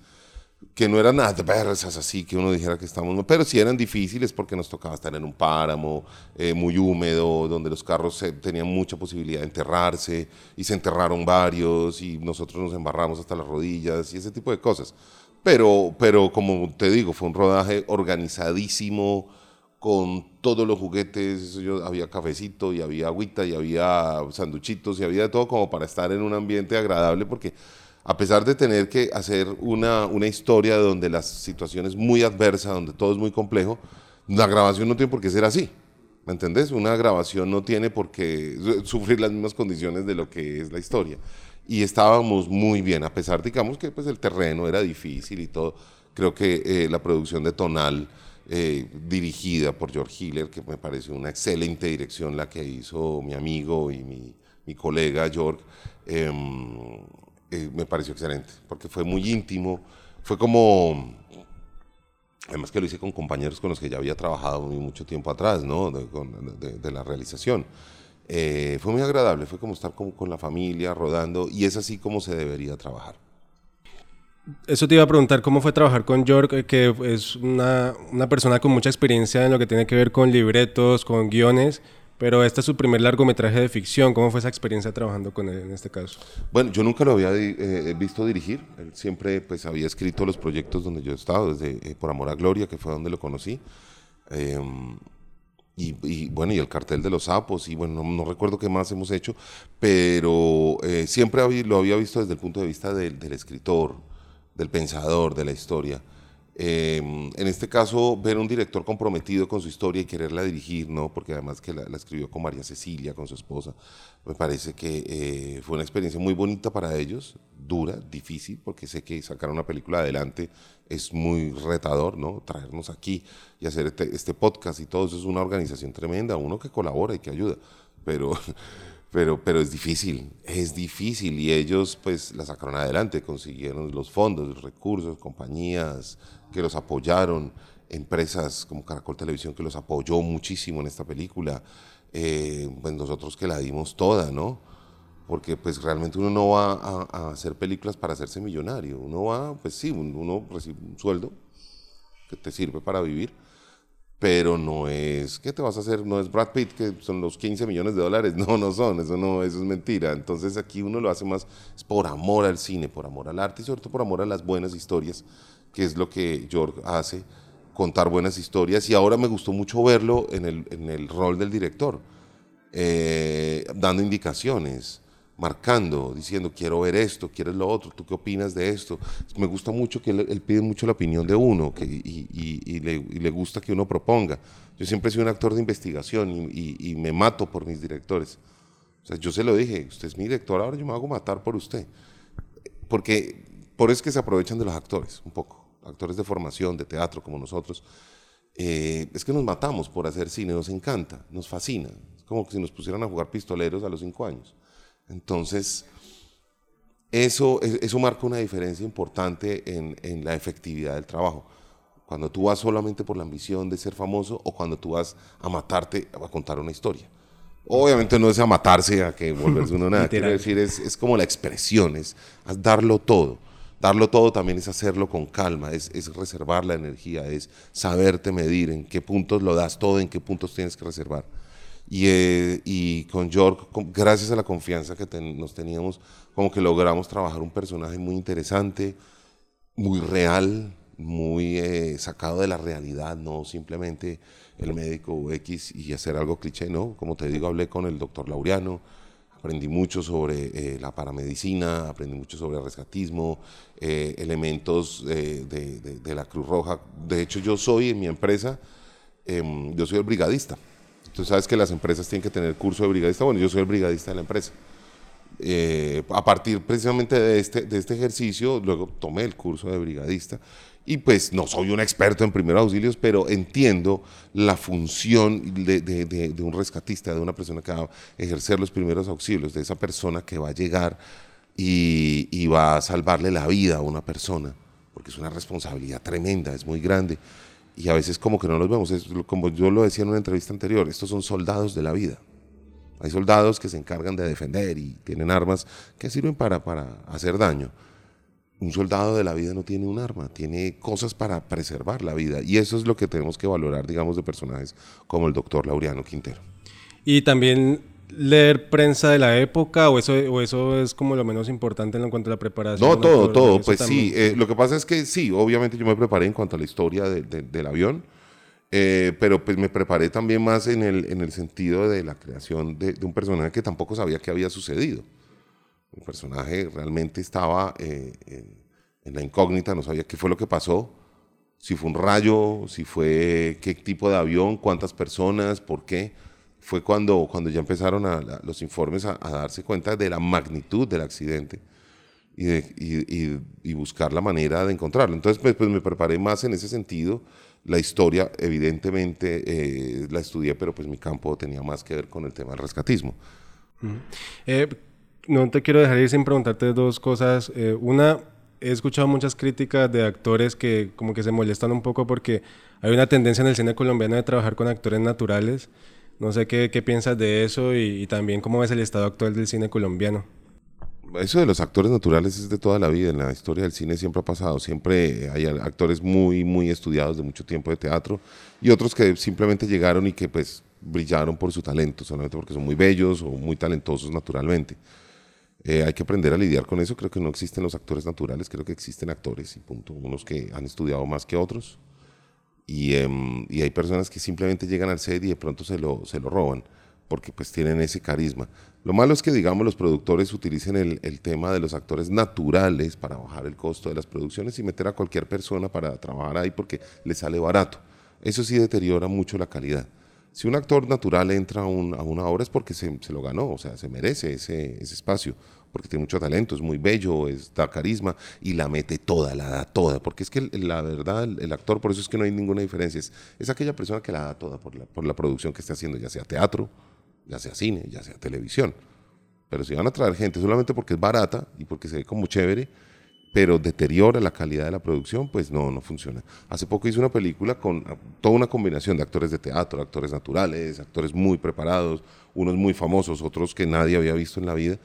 que no eran adversas así, que uno dijera que estamos, pero sí eran difíciles porque nos tocaba estar en un páramo eh, muy húmedo, donde los carros eh, tenían mucha posibilidad de enterrarse y se enterraron varios y nosotros nos embarramos hasta las rodillas y ese tipo de cosas. Pero, pero como te digo, fue un rodaje organizadísimo, con todos los juguetes, había cafecito y había agüita y había sanduchitos y había todo como para estar en un ambiente agradable porque a pesar de tener que hacer una, una historia donde la situación es muy adversa, donde todo es muy complejo, la grabación no tiene por qué ser así. ¿Me entendés? Una grabación no tiene por qué su- (laughs) sufrir las mismas condiciones de lo que es la historia. Y estábamos muy bien, a pesar, digamos, que pues, el terreno era difícil y todo. Creo que eh, la producción de Tonal, eh, dirigida por George Hiller, que me parece una excelente dirección la que hizo mi amigo y mi, mi colega George, eh, me pareció excelente, porque fue muy íntimo, fue como, además que lo hice con compañeros con los que ya había trabajado mucho tiempo atrás, ¿no? De, con- de- de la realización. Eh, fue muy agradable, fue como estar como con la familia, rodando, y es así como se debería trabajar.
Eso te iba a preguntar, ¿cómo fue trabajar con York, eh, que es una, una persona con mucha experiencia en lo que tiene que ver con libretos, con guiones, pero este es su primer largometraje de ficción. ¿Cómo fue esa experiencia trabajando con él en este caso?
Bueno, yo nunca lo había eh, visto dirigir. Él siempre pues, había escrito los proyectos donde yo he estado, desde eh, Por Amor a Gloria, que fue donde lo conocí. Em, y, y, bueno, y el cartel de los sapos, y bueno, no, no recuerdo qué más hemos hecho, pero eh, siempre lo había visto desde el punto de vista del escritor, del pensador, de la historia. Eh, en este caso, ver un director comprometido con su historia y quererla dirigir, ¿no? porque además que la, la escribió con María Cecilia, con su esposa, me parece que eh, fue una experiencia muy bonita para ellos, dura, difícil, porque sé que sacar una película adelante es muy retador, ¿no? Traernos aquí y hacer este, este podcast y todo eso es una organización tremenda, uno que colabora y que ayuda, pero, (laughs) pero, pero es difícil, es difícil y ellos pues la sacaron adelante, consiguieron los fondos, los recursos, compañías que los apoyaron, empresas como Caracol Televisión que los apoyó muchísimo en esta película, eh, pues nosotros que la dimos toda, ¿no? Porque pues realmente uno no va a, a hacer películas para hacerse millonario, uno va, pues sí, un- uno recibe un sueldo que te sirve para vivir, pero no es, ¿qué te vas a hacer? No es Brad Pitt, que son los 15 millones de dólares, (laughs) no, no son, eso no, eso es mentira. Entonces aquí uno lo hace más es por amor al cine, por amor al arte y sobre todo por amor a las buenas historias, que es lo que George hace, contar buenas historias. Y ahora me gustó mucho verlo en el, en el rol del director, eh, dando indicaciones, marcando, diciendo, quiero ver esto, quieres lo otro, ¿tú qué opinas de esto? Me gusta mucho que él, él pide mucho la opinión de uno que, y, y- y le, y le gusta que uno proponga. Yo siempre sido un actor de investigación y me mato por mis directores. O sea, yo se lo dije, usted es mi director, ahora yo me hago matar por usted. Porque por eso es que se aprovechan de los actores, un poco. Actores de formación, de teatro como nosotros. Eh, es que nos matamos por hacer cine, nos encanta, nos fascina. Es como que si nos pusieran a jugar pistoleros a los cinco años. Entonces, eso, eso marca una diferencia importante en, en la efectividad del trabajo. Cuando tú vas solamente por la ambición de ser famoso o cuando tú vas a matarte a contar una historia. Obviamente no es a matarse, a que volverse uno nada. (laughs) Quiero decir, es, es como la expresión, es, es darlo todo. Darlo todo también es hacerlo con calma, es, es reservar la energía, es saberte medir en qué puntos lo das todo, en qué puntos tienes que reservar. Y, eh, con York, gracias a la confianza que nos teníamos, como que logramos trabajar un personaje muy interesante, muy real, muy eh, sacado de la realidad, no simplemente el médico X y hacer algo cliché, ¿no? Como te digo, hablé con el doctor Laureano, aprendí mucho sobre eh, la paramedicina, aprendí mucho sobre rescatismo, eh, elementos eh, de, de- de la Cruz Roja. De hecho, yo soy en mi empresa, em, yo soy el brigadista. Tú sabes que las empresas tienen que tener curso de brigadista. Bueno, yo soy el brigadista de la empresa. Eh, a partir precisamente de este, de este ejercicio, luego tomé el curso de brigadista y pues no soy un experto en primeros auxilios, pero entiendo la función de, de- de- de un rescatista, de una persona que va a ejercer los primeros auxilios, de esa persona que va a llegar y, y va a salvarle la vida a una persona, porque es una responsabilidad tremenda, es muy grande. Y a veces como que no los vemos, es como yo lo decía en una entrevista anterior, estos son soldados de la vida. Hay soldados que se encargan de defender y tienen armas que sirven para, para hacer daño. Un soldado de la vida no tiene un arma, tiene cosas para preservar la vida. Y eso es lo que tenemos que valorar, digamos, de personajes como el doctor Laureano Quintero.
Y también leer prensa de la época, o eso, o eso es como lo menos importante en cuanto a la preparación.
No, todo, todo. Pues sí,
también.
eh, lo que pasa es que sí, obviamente yo me preparé en cuanto a la historia de- de- del avión, eh, pero pues me preparé también más en el, en el sentido de la creación de, de un personaje que tampoco sabía qué había sucedido. El personaje realmente estaba eh, en, en la incógnita, no sabía qué fue lo que pasó, si fue un rayo, si fue qué tipo de avión, cuántas personas, por qué. Fue cuando, cuando ya empezaron a- la- los informes a, a darse cuenta de la magnitud del accidente y, de- y- y- y buscar la manera de encontrarlo. Entonces, pues, pues me preparé más en ese sentido. La historia, evidentemente, eh, la estudié, pero pues mi campo tenía más que ver con el tema del rescatismo.
Eh, no te quiero dejar ir sin preguntarte dos cosas. Eh, una, he escuchado muchas críticas de actores que como que se molestan un poco porque hay una tendencia en el cine colombiano de trabajar con actores naturales. No sé qué, qué piensas de eso y, y también cómo ves el estado actual del cine colombiano.
Eso de los actores naturales es de toda la vida, en la historia del cine siempre ha pasado, siempre hay actores muy, muy estudiados de mucho tiempo de teatro y otros que simplemente llegaron y que pues brillaron por su talento, solamente porque son muy bellos o muy talentosos naturalmente. Eh, hay que aprender a lidiar con eso, creo que no existen los actores naturales, creo que existen actores y punto, unos que han estudiado más que otros. Y, em, y hay personas que simplemente llegan al set y de pronto se lo, se lo roban porque pues tienen ese carisma. Lo malo es que, digamos, los productores utilicen el, el tema de los actores naturales para bajar el costo de las producciones y meter a cualquier persona para trabajar ahí porque le sale barato. Eso sí deteriora mucho la calidad. Si un actor natural entra a, un- a una obra es porque se, se lo ganó, o sea, se merece ese, ese espacio, porque tiene mucho talento, es muy bello, es, da carisma y la mete toda, la da toda, porque es que la verdad, el, el actor, por eso es que no hay ninguna diferencia, es, es aquella persona que la da toda por la, por la producción que esté haciendo, ya sea teatro, ya sea cine, ya sea televisión. Pero si van a traer gente solamente porque es barata y porque se ve como chévere, pero deteriora la calidad de la producción, pues no, no funciona. Hace poco hice una película con toda una combinación de actores de teatro, actores naturales, actores muy preparados, unos muy famosos, otros que nadie había visto en la vida.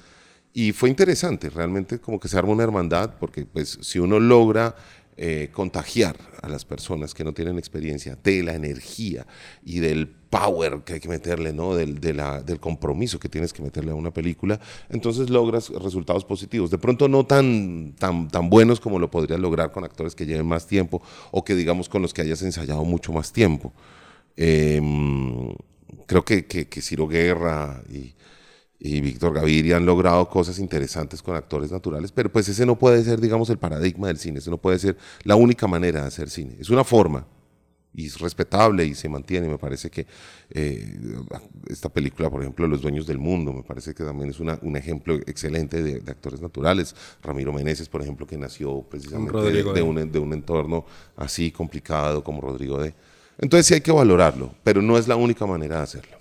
Y fue interesante, realmente como que se arma una hermandad, porque pues si uno logra eh, contagiar a las personas que no tienen experiencia de la energía y del power que hay que meterle, ¿no? del, del compromiso que tienes que meterle a una película, entonces logras resultados positivos. De pronto no tan, tan, tan buenos como lo podrías lograr con actores que lleven más tiempo o que digamos con los que hayas ensayado mucho más tiempo. Em, creo que, que, que Ciro Guerra y, y Víctor Gaviria han logrado cosas interesantes con actores naturales, pero pues ese no puede ser, digamos, el paradigma del cine, ese no puede ser la única manera de hacer cine. Es una forma y es respetable y se mantiene. Me parece que eh, esta película, por ejemplo, Los Dueños del Mundo, me parece que también es una- un ejemplo excelente de, de actores naturales. Ramiro Meneses, por ejemplo, que nació precisamente de, un, de un entorno así complicado como Rodrigo D. Entonces sí hay que valorarlo, pero no es la única manera de hacerlo.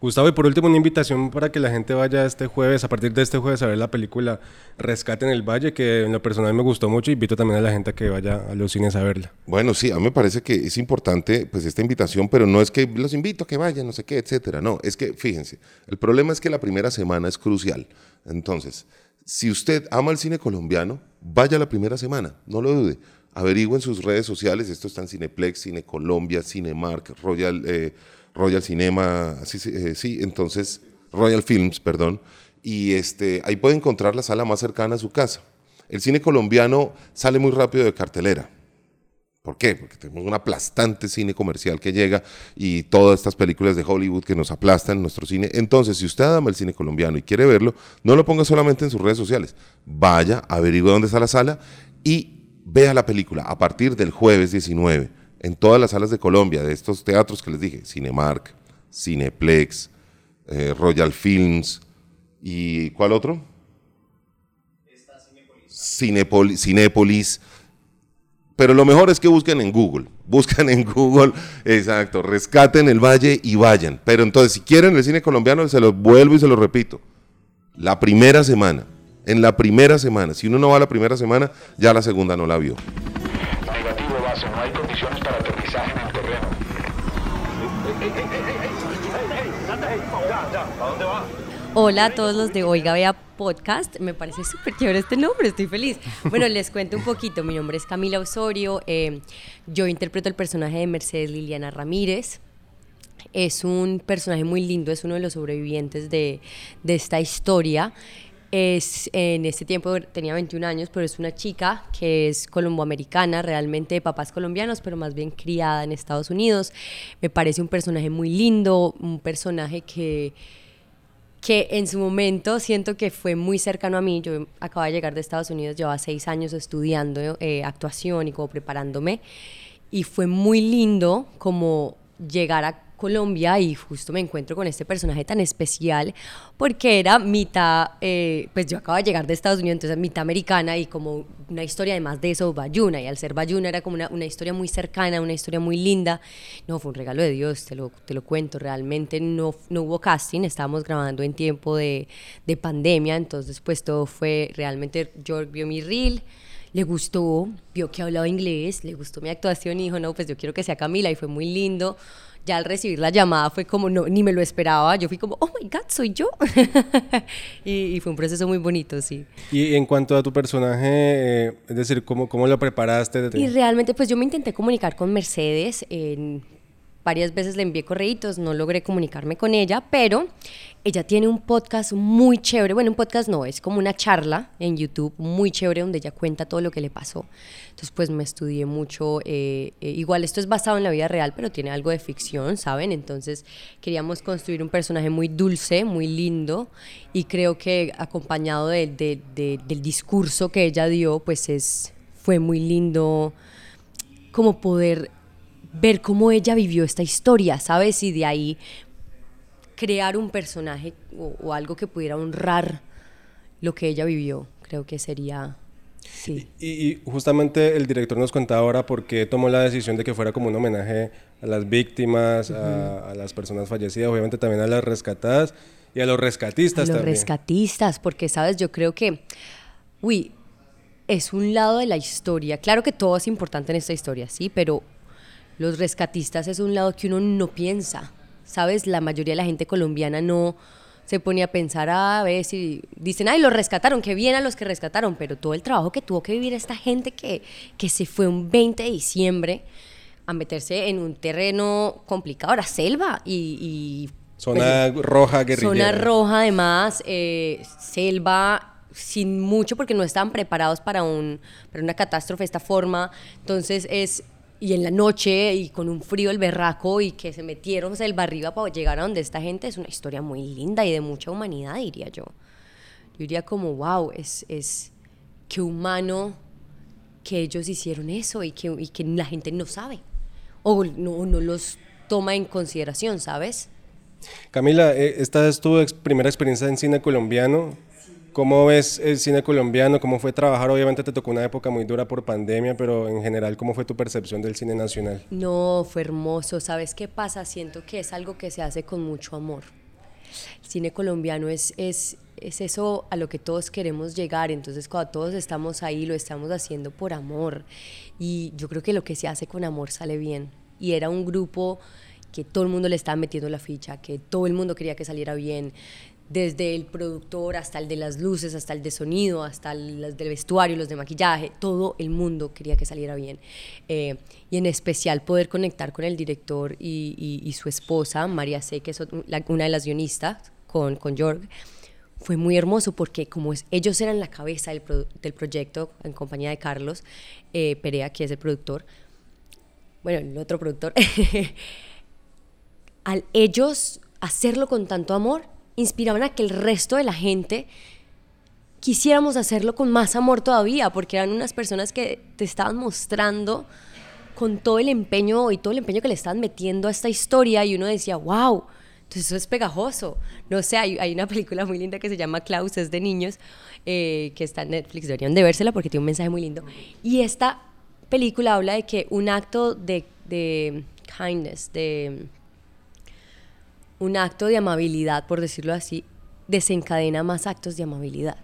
Gustavo, y por último, una invitación para que la gente vaya este jueves, a partir de este jueves, a ver la película Rescate en el Valle, que en lo personal me gustó mucho. Invito también a la gente a que vaya a los cines a verla.
Bueno, sí, a mí me parece que es importante pues esta invitación, pero no es que los invito a que vayan, no sé qué, etcétera. No, es que fíjense, el problema es que la primera semana es crucial. Entonces, si usted ama el cine colombiano, vaya la primera semana, no lo dude. Averigüen sus redes sociales, esto está en Cineplex, Cine Colombia, Cinemark, Royal, eh, Royal Cinema, sí, sí, eh, sí, entonces, Royal Films, perdón, y este, ahí puede encontrar la sala más cercana a su casa. El cine colombiano sale muy rápido de cartelera. ¿Por qué? Porque tenemos un aplastante cine comercial que llega y todas estas películas de Hollywood que nos aplastan nuestro cine. Entonces, si usted ama el cine colombiano y quiere verlo, no lo ponga solamente en sus redes sociales. Vaya, averigüe dónde está la sala y vea la película a partir del jueves 19 en todas las salas de Colombia, de estos teatros que les dije, Cinemark, Cineplex, eh, Royal Films y ¿cuál otro? Cinépolis. Cinépolis. Pero lo mejor es que busquen en Google. (laughs) Buscan en Google, exacto, rescaten el valle y vayan. Pero entonces, si quieren el cine colombiano, se los vuelvo y se lo repito. La primera semana, en la primera semana. Si uno no va la primera semana, ya la segunda no la vio.
Hay condiciones para aterrizaje en el terreno.
Hola a todos los de Oiga Vea Podcast. Me parece súper chévere este nombre, estoy feliz. Bueno, (laughs) les cuento un poquito. Mi nombre es Camila Osorio. eh, yo interpreto el personaje de Mercedes Liliana Ramírez. Es un personaje muy lindo, es uno de los sobrevivientes de, de esta historia. Es, en este tiempo tenía 21 años, pero es una chica que es colomboamericana, realmente de papás colombianos, pero más bien criada en Estados Unidos. Me parece un personaje muy lindo, un personaje que, que en su momento siento que fue muy cercano a mí. Yo acababa de llegar de Estados Unidos, llevaba seis años estudiando eh, actuación y como preparándome. Y fue muy lindo como llegar a Colombia y justo me encuentro con este personaje tan especial porque era mitad, eh, pues yo acabo de llegar de Estados Unidos, entonces mitad americana y como una historia además de eso, Bayuna, y al ser Bayuna era como una, una historia muy cercana, una historia muy linda. No, fue un regalo de Dios, te lo, te lo cuento, realmente no, no hubo casting, estábamos grabando en tiempo de, de pandemia, entonces pues todo fue realmente, yo vio mi reel, le gustó, vio que hablaba inglés, le gustó mi actuación y dijo, no, pues yo quiero que sea Camila y fue muy lindo. Ya al recibir la llamada fue como, no, ni me lo esperaba, yo fui como, oh my God, soy yo. (laughs) y, y fue un proceso muy bonito, sí.
Y en cuanto a tu personaje, eh, es decir, ¿cómo, cómo lo preparaste?
Y realmente, pues yo me intenté comunicar con Mercedes. en- varias veces le envié correitos, no logré comunicarme con ella, pero ella tiene un podcast muy chévere. Bueno, un podcast no, es como una charla en YouTube muy chévere donde ella cuenta todo lo que le pasó. Entonces, pues me estudié mucho. eh, eh, igual esto es basado en la vida real, pero tiene algo de ficción, ¿saben? Entonces, queríamos construir un personaje muy dulce, muy lindo, y creo que acompañado de- de- de- del discurso que ella dio, pues es, fue muy lindo como poder ver cómo ella vivió esta historia, ¿sabes? Y de ahí crear un personaje o, o algo que pudiera honrar lo que ella vivió, creo que sería, sí.
Y, y justamente el director nos contaba ahora por qué tomó la decisión de que fuera como un homenaje a las víctimas, a, a las personas fallecidas, obviamente también a las rescatadas y a los rescatistas
A los
también.
rescatistas, porque, ¿sabes? Yo creo que, uy, es un lado de la historia. Claro que todo es importante en esta historia, sí, pero los rescatistas es un lado que uno no piensa, ¿sabes? La mayoría de la gente colombiana no se pone a pensar a ver si dicen, ay, los rescataron, qué bien a los que rescataron, pero todo el trabajo que tuvo que vivir esta gente que, que se fue un 20 de diciembre a meterse en un terreno complicado, la selva y... y
Zona roja guerrillera.
Zona roja, además, eh, selva sin mucho porque no estaban preparados para, un, para una catástrofe de esta forma. Entonces es, y en la noche y con un frío el berraco y que se metieron selva arriba para llegar a donde esta gente es una historia muy linda y de mucha humanidad, diría yo. Yo diría como, wow, es, es qué humano que ellos hicieron eso y que, y que la gente no sabe o no, no los toma en consideración, ¿sabes?
Camila, eh, esta es tu ex- primera experiencia en cine colombiano. ¿Cómo ves el cine colombiano? ¿Cómo fue trabajar? Obviamente te tocó una época muy dura por pandemia, pero en general, ¿cómo fue tu percepción del cine nacional?
No, fue hermoso. ¿Sabes qué pasa? Siento que es algo que se hace con mucho amor. cine colombiano es, es, es eso a lo que todos queremos llegar. Entonces, cuando todos estamos ahí, lo estamos haciendo por amor. Y yo creo que lo que se hace con amor sale bien. Y era un grupo que todo el mundo le estaba metiendo la ficha, que todo el mundo quería que saliera bien, desde el productor hasta el de las luces, hasta el de sonido, hasta los del vestuario, los de maquillaje, todo el mundo quería que saliera bien. Eh, y en especial poder conectar con el director y, y, su esposa, María C., que es una de las guionistas, con, con Jorg, fue muy hermoso porque como es, ellos eran la cabeza del, del proyecto en compañía de Carlos eh, Perea, que es el productor, bueno, el otro productor, (laughs) al ellos hacerlo con tanto amor, inspiraban a que el resto de la gente quisiéramos hacerlo con más amor todavía, porque eran unas personas que te estaban mostrando con todo el empeño y todo el empeño que le estaban metiendo a esta historia y uno decía, wow, entonces eso es pegajoso. No sé, hay, hay, una película muy linda que se llama Klaus, es de niños, eh, que está en Netflix, deberían de vérsela porque tiene un mensaje muy lindo. Y esta película habla de que un acto de, de kindness, de un acto de amabilidad, por decirlo así, desencadena más actos de amabilidad.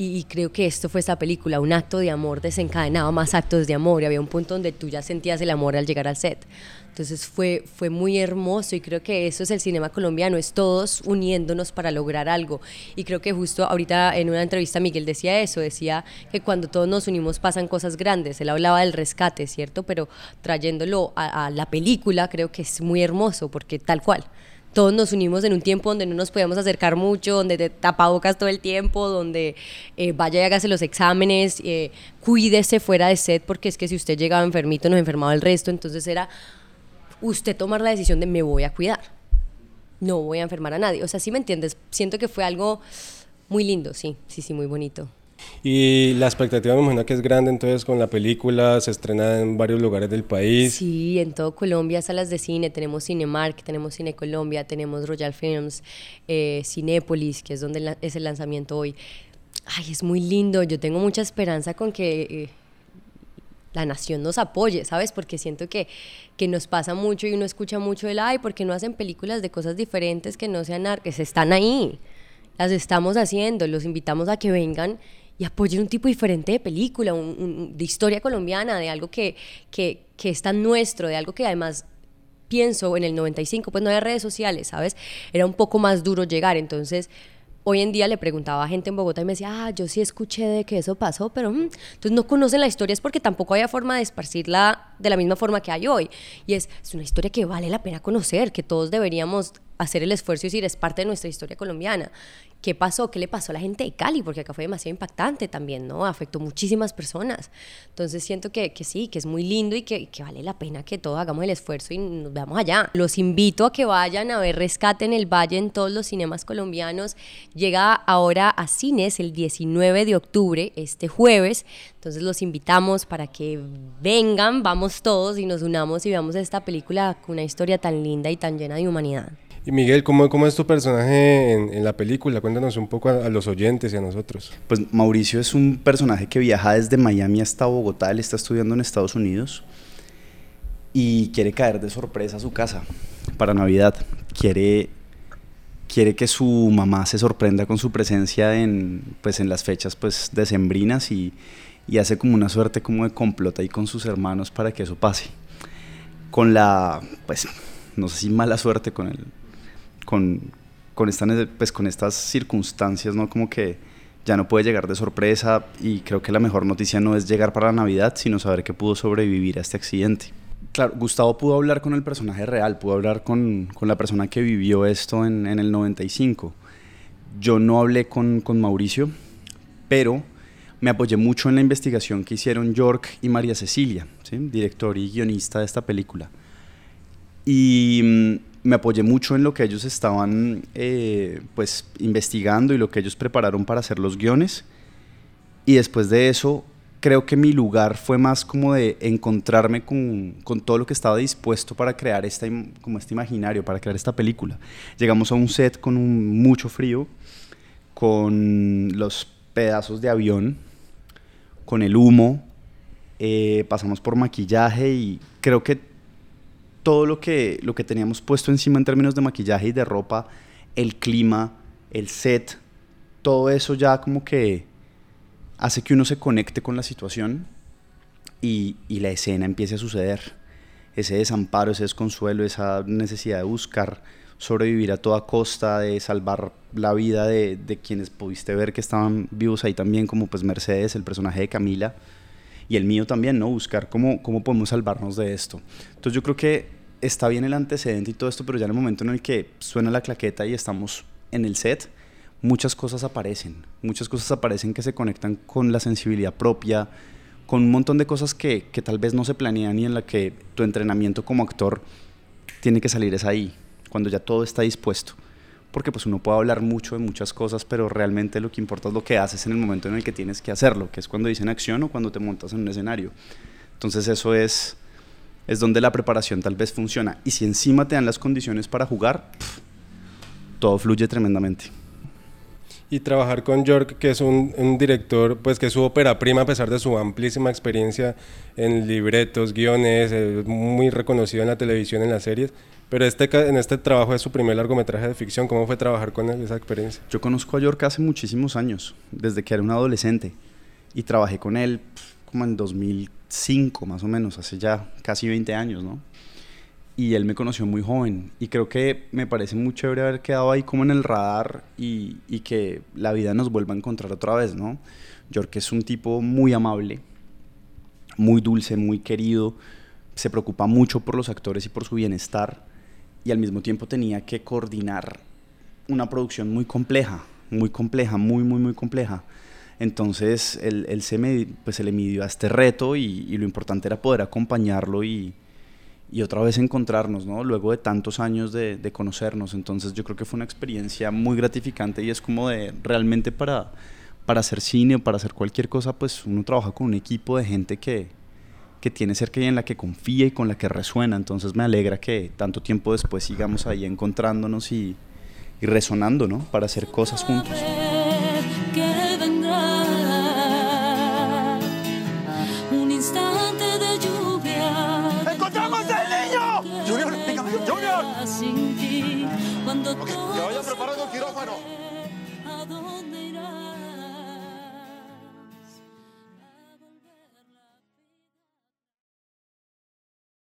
Y, creo que esto fue esta película, un acto de amor desencadenaba más actos de amor y había un punto donde tú ya sentías el amor al llegar al set. Entonces fue, fue muy hermoso y creo que eso es el cinema colombiano, es todos uniéndonos para lograr algo. Y creo que justo ahorita en una entrevista Miguel decía eso, decía que cuando todos nos unimos pasan cosas grandes. Él hablaba del rescate, ¿cierto? Pero trayéndolo a la película creo que es muy hermoso porque tal cual todos nos unimos en un tiempo donde no nos podíamos acercar mucho, donde te tapabocas todo el tiempo, donde eh, vaya y hágase los exámenes, eh, cuídese fuera de sed, porque es que si usted llegaba enfermito, nos enfermaba el resto, entonces era usted tomar la decisión de me voy a cuidar, no voy a enfermar a nadie. O sea, sí me entiendes, siento que fue algo muy lindo, sí, sí, sí, muy bonito.
Y la expectativa me imagino que es grande entonces con la película, se estrena en varios lugares del país.
Sí, en todo Colombia, salas de cine, tenemos Cinemark, tenemos Cine Colombia, tenemos Royal Films, eh, Cinépolis, que es donde es el lanzamiento hoy. Ay, es muy lindo, yo tengo mucha esperanza con que... Eh, la nación nos apoye, ¿sabes? Porque siento que, que nos pasa mucho y uno escucha mucho el, ay, porque no hacen películas de cosas diferentes que no sean artes? Están ahí, las estamos haciendo, los invitamos a que vengan y apoyen un tipo diferente de película, de historia colombiana, de algo que, que, que es tan nuestro, de algo que además pienso en el 95, pues no había redes sociales, ¿sabes? Era un poco más duro llegar, entonces hoy en día le preguntaba a gente en Bogotá y me decía, ah, yo sí escuché de que eso pasó, pero mm, entonces no conocen la historia es porque tampoco había forma de esparcirla de la misma forma que hay hoy. Y es, es una historia que vale la pena conocer, que todos deberíamos hacer el esfuerzo y decir, es parte de nuestra historia colombiana. ¿Qué pasó? ¿Qué le pasó a la gente de Cali? Porque acá fue demasiado impactante también, ¿no? Afectó muchísimas personas. Entonces siento que, que sí, que es muy lindo y que, que, vale la pena que todos hagamos el esfuerzo y nos veamos allá. Los invito a que vayan a ver Rescate en el Valle en todos los cinemas colombianos. Llega ahora a cines el 19 de octubre, este jueves. Entonces los invitamos para que vengan, vamos todos y nos unamos y veamos esta película con una historia tan linda y tan llena de humanidad.
Y Miguel, ¿cómo, cómo es tu personaje en, la película? Cuéntanos un poco a, los oyentes y a nosotros.
Pues Mauricio es un personaje que viaja desde Miami hasta Bogotá, él está estudiando en Estados Unidos y quiere caer de sorpresa a su casa para Navidad. Quiere, quiere que su mamá se sorprenda con su presencia en, pues, en las fechas pues, decembrinas y, y hace como una suerte como de complota ahí con sus hermanos para que eso pase. Con la, pues, no sé si mala suerte con el con, con, pues, con estas circunstancias, ¿no? Como que ya no puede llegar de sorpresa y creo que la mejor noticia no es llegar para la Navidad, sino saber que pudo sobrevivir a este accidente. Claro, Gustavo pudo hablar con el personaje real, pudo hablar con, con la persona que vivió esto en, en, el 95. Yo no hablé con, con Mauricio, pero me apoyé mucho en la investigación que hicieron York y María Cecilia, director y guionista de esta película. Y mm, me apoyé mucho en lo que ellos estaban eh, pues investigando y lo que ellos prepararon para hacer los guiones. Y después de eso, creo que mi lugar fue más como de encontrarme con, con, todo lo que estaba dispuesto para crear esta, como este imaginario, para crear esta película. Llegamos a un set con mucho frío, con los pedazos de avión, con el humo, eh, pasamos por maquillaje y creo que todo lo que, lo que teníamos puesto encima en términos de maquillaje y de ropa el clima, el set, todo eso ya como que hace que uno se conecte con la situación y, y la escena empiece a suceder. Ese desamparo, ese desconsuelo, esa necesidad de buscar sobrevivir a toda costa, de salvar la vida de, de, quienes pudiste ver que estaban vivos ahí también, como pues Mercedes, el personaje de Camila, y el mío también, ¿no? Buscar cómo, cómo podemos salvarnos de esto. Entonces yo creo que está bien el antecedente y todo esto, pero ya en el momento en el que suena la claqueta y estamos en el set, muchas cosas aparecen, muchas cosas aparecen que se conectan con la sensibilidad propia, con un montón de cosas que, que tal vez no se planean y en la que tu entrenamiento como actor tiene que salir es ahí, cuando ya todo está dispuesto. Porque pues uno puede hablar mucho de muchas cosas, pero realmente lo que importa es lo que haces en el momento en el que tienes que hacerlo, que es cuando dicen acción o cuando te montas en un escenario. Entonces eso es, es donde la preparación tal vez funciona. Y si encima te dan las condiciones para jugar, pff, todo fluye tremendamente
y trabajar con York, que es un, un, director, pues que es su ópera prima a pesar de su amplísima experiencia en libretos, guiones, eh, muy reconocido en la televisión, en las series. Pero este, en este trabajo es su primer largometraje de ficción. ¿Cómo fue trabajar con él, esa experiencia?
Yo conozco a York hace muchísimos años, desde que era un adolescente. Y trabajé con él como en 2005, más o menos, hace ya casi 20 años, ¿no? y él me conoció muy joven y creo que me parece muy chévere haber quedado ahí como en el radar y, que la vida nos vuelva a encontrar otra vez, ¿no? York es un tipo muy amable, muy dulce, muy querido, se preocupa mucho por los actores y por su bienestar y al mismo tiempo tenía que coordinar una producción muy compleja, muy compleja, muy, muy, muy compleja. Entonces él, él se, me, pues, se le midió a este reto y, lo importante era poder acompañarlo y, y otra vez encontrarnos, ¿no? Luego de tantos años de, de, conocernos. Entonces yo creo que fue una experiencia muy gratificante y es como de realmente para, para hacer cine o para hacer cualquier cosa, pues uno trabaja con un equipo de gente que, que tiene cerca y en la que confía y con la que resuena. Entonces me alegra que tanto tiempo después sigamos ahí encontrándonos y, y resonando, ¿no? Para hacer cosas juntos.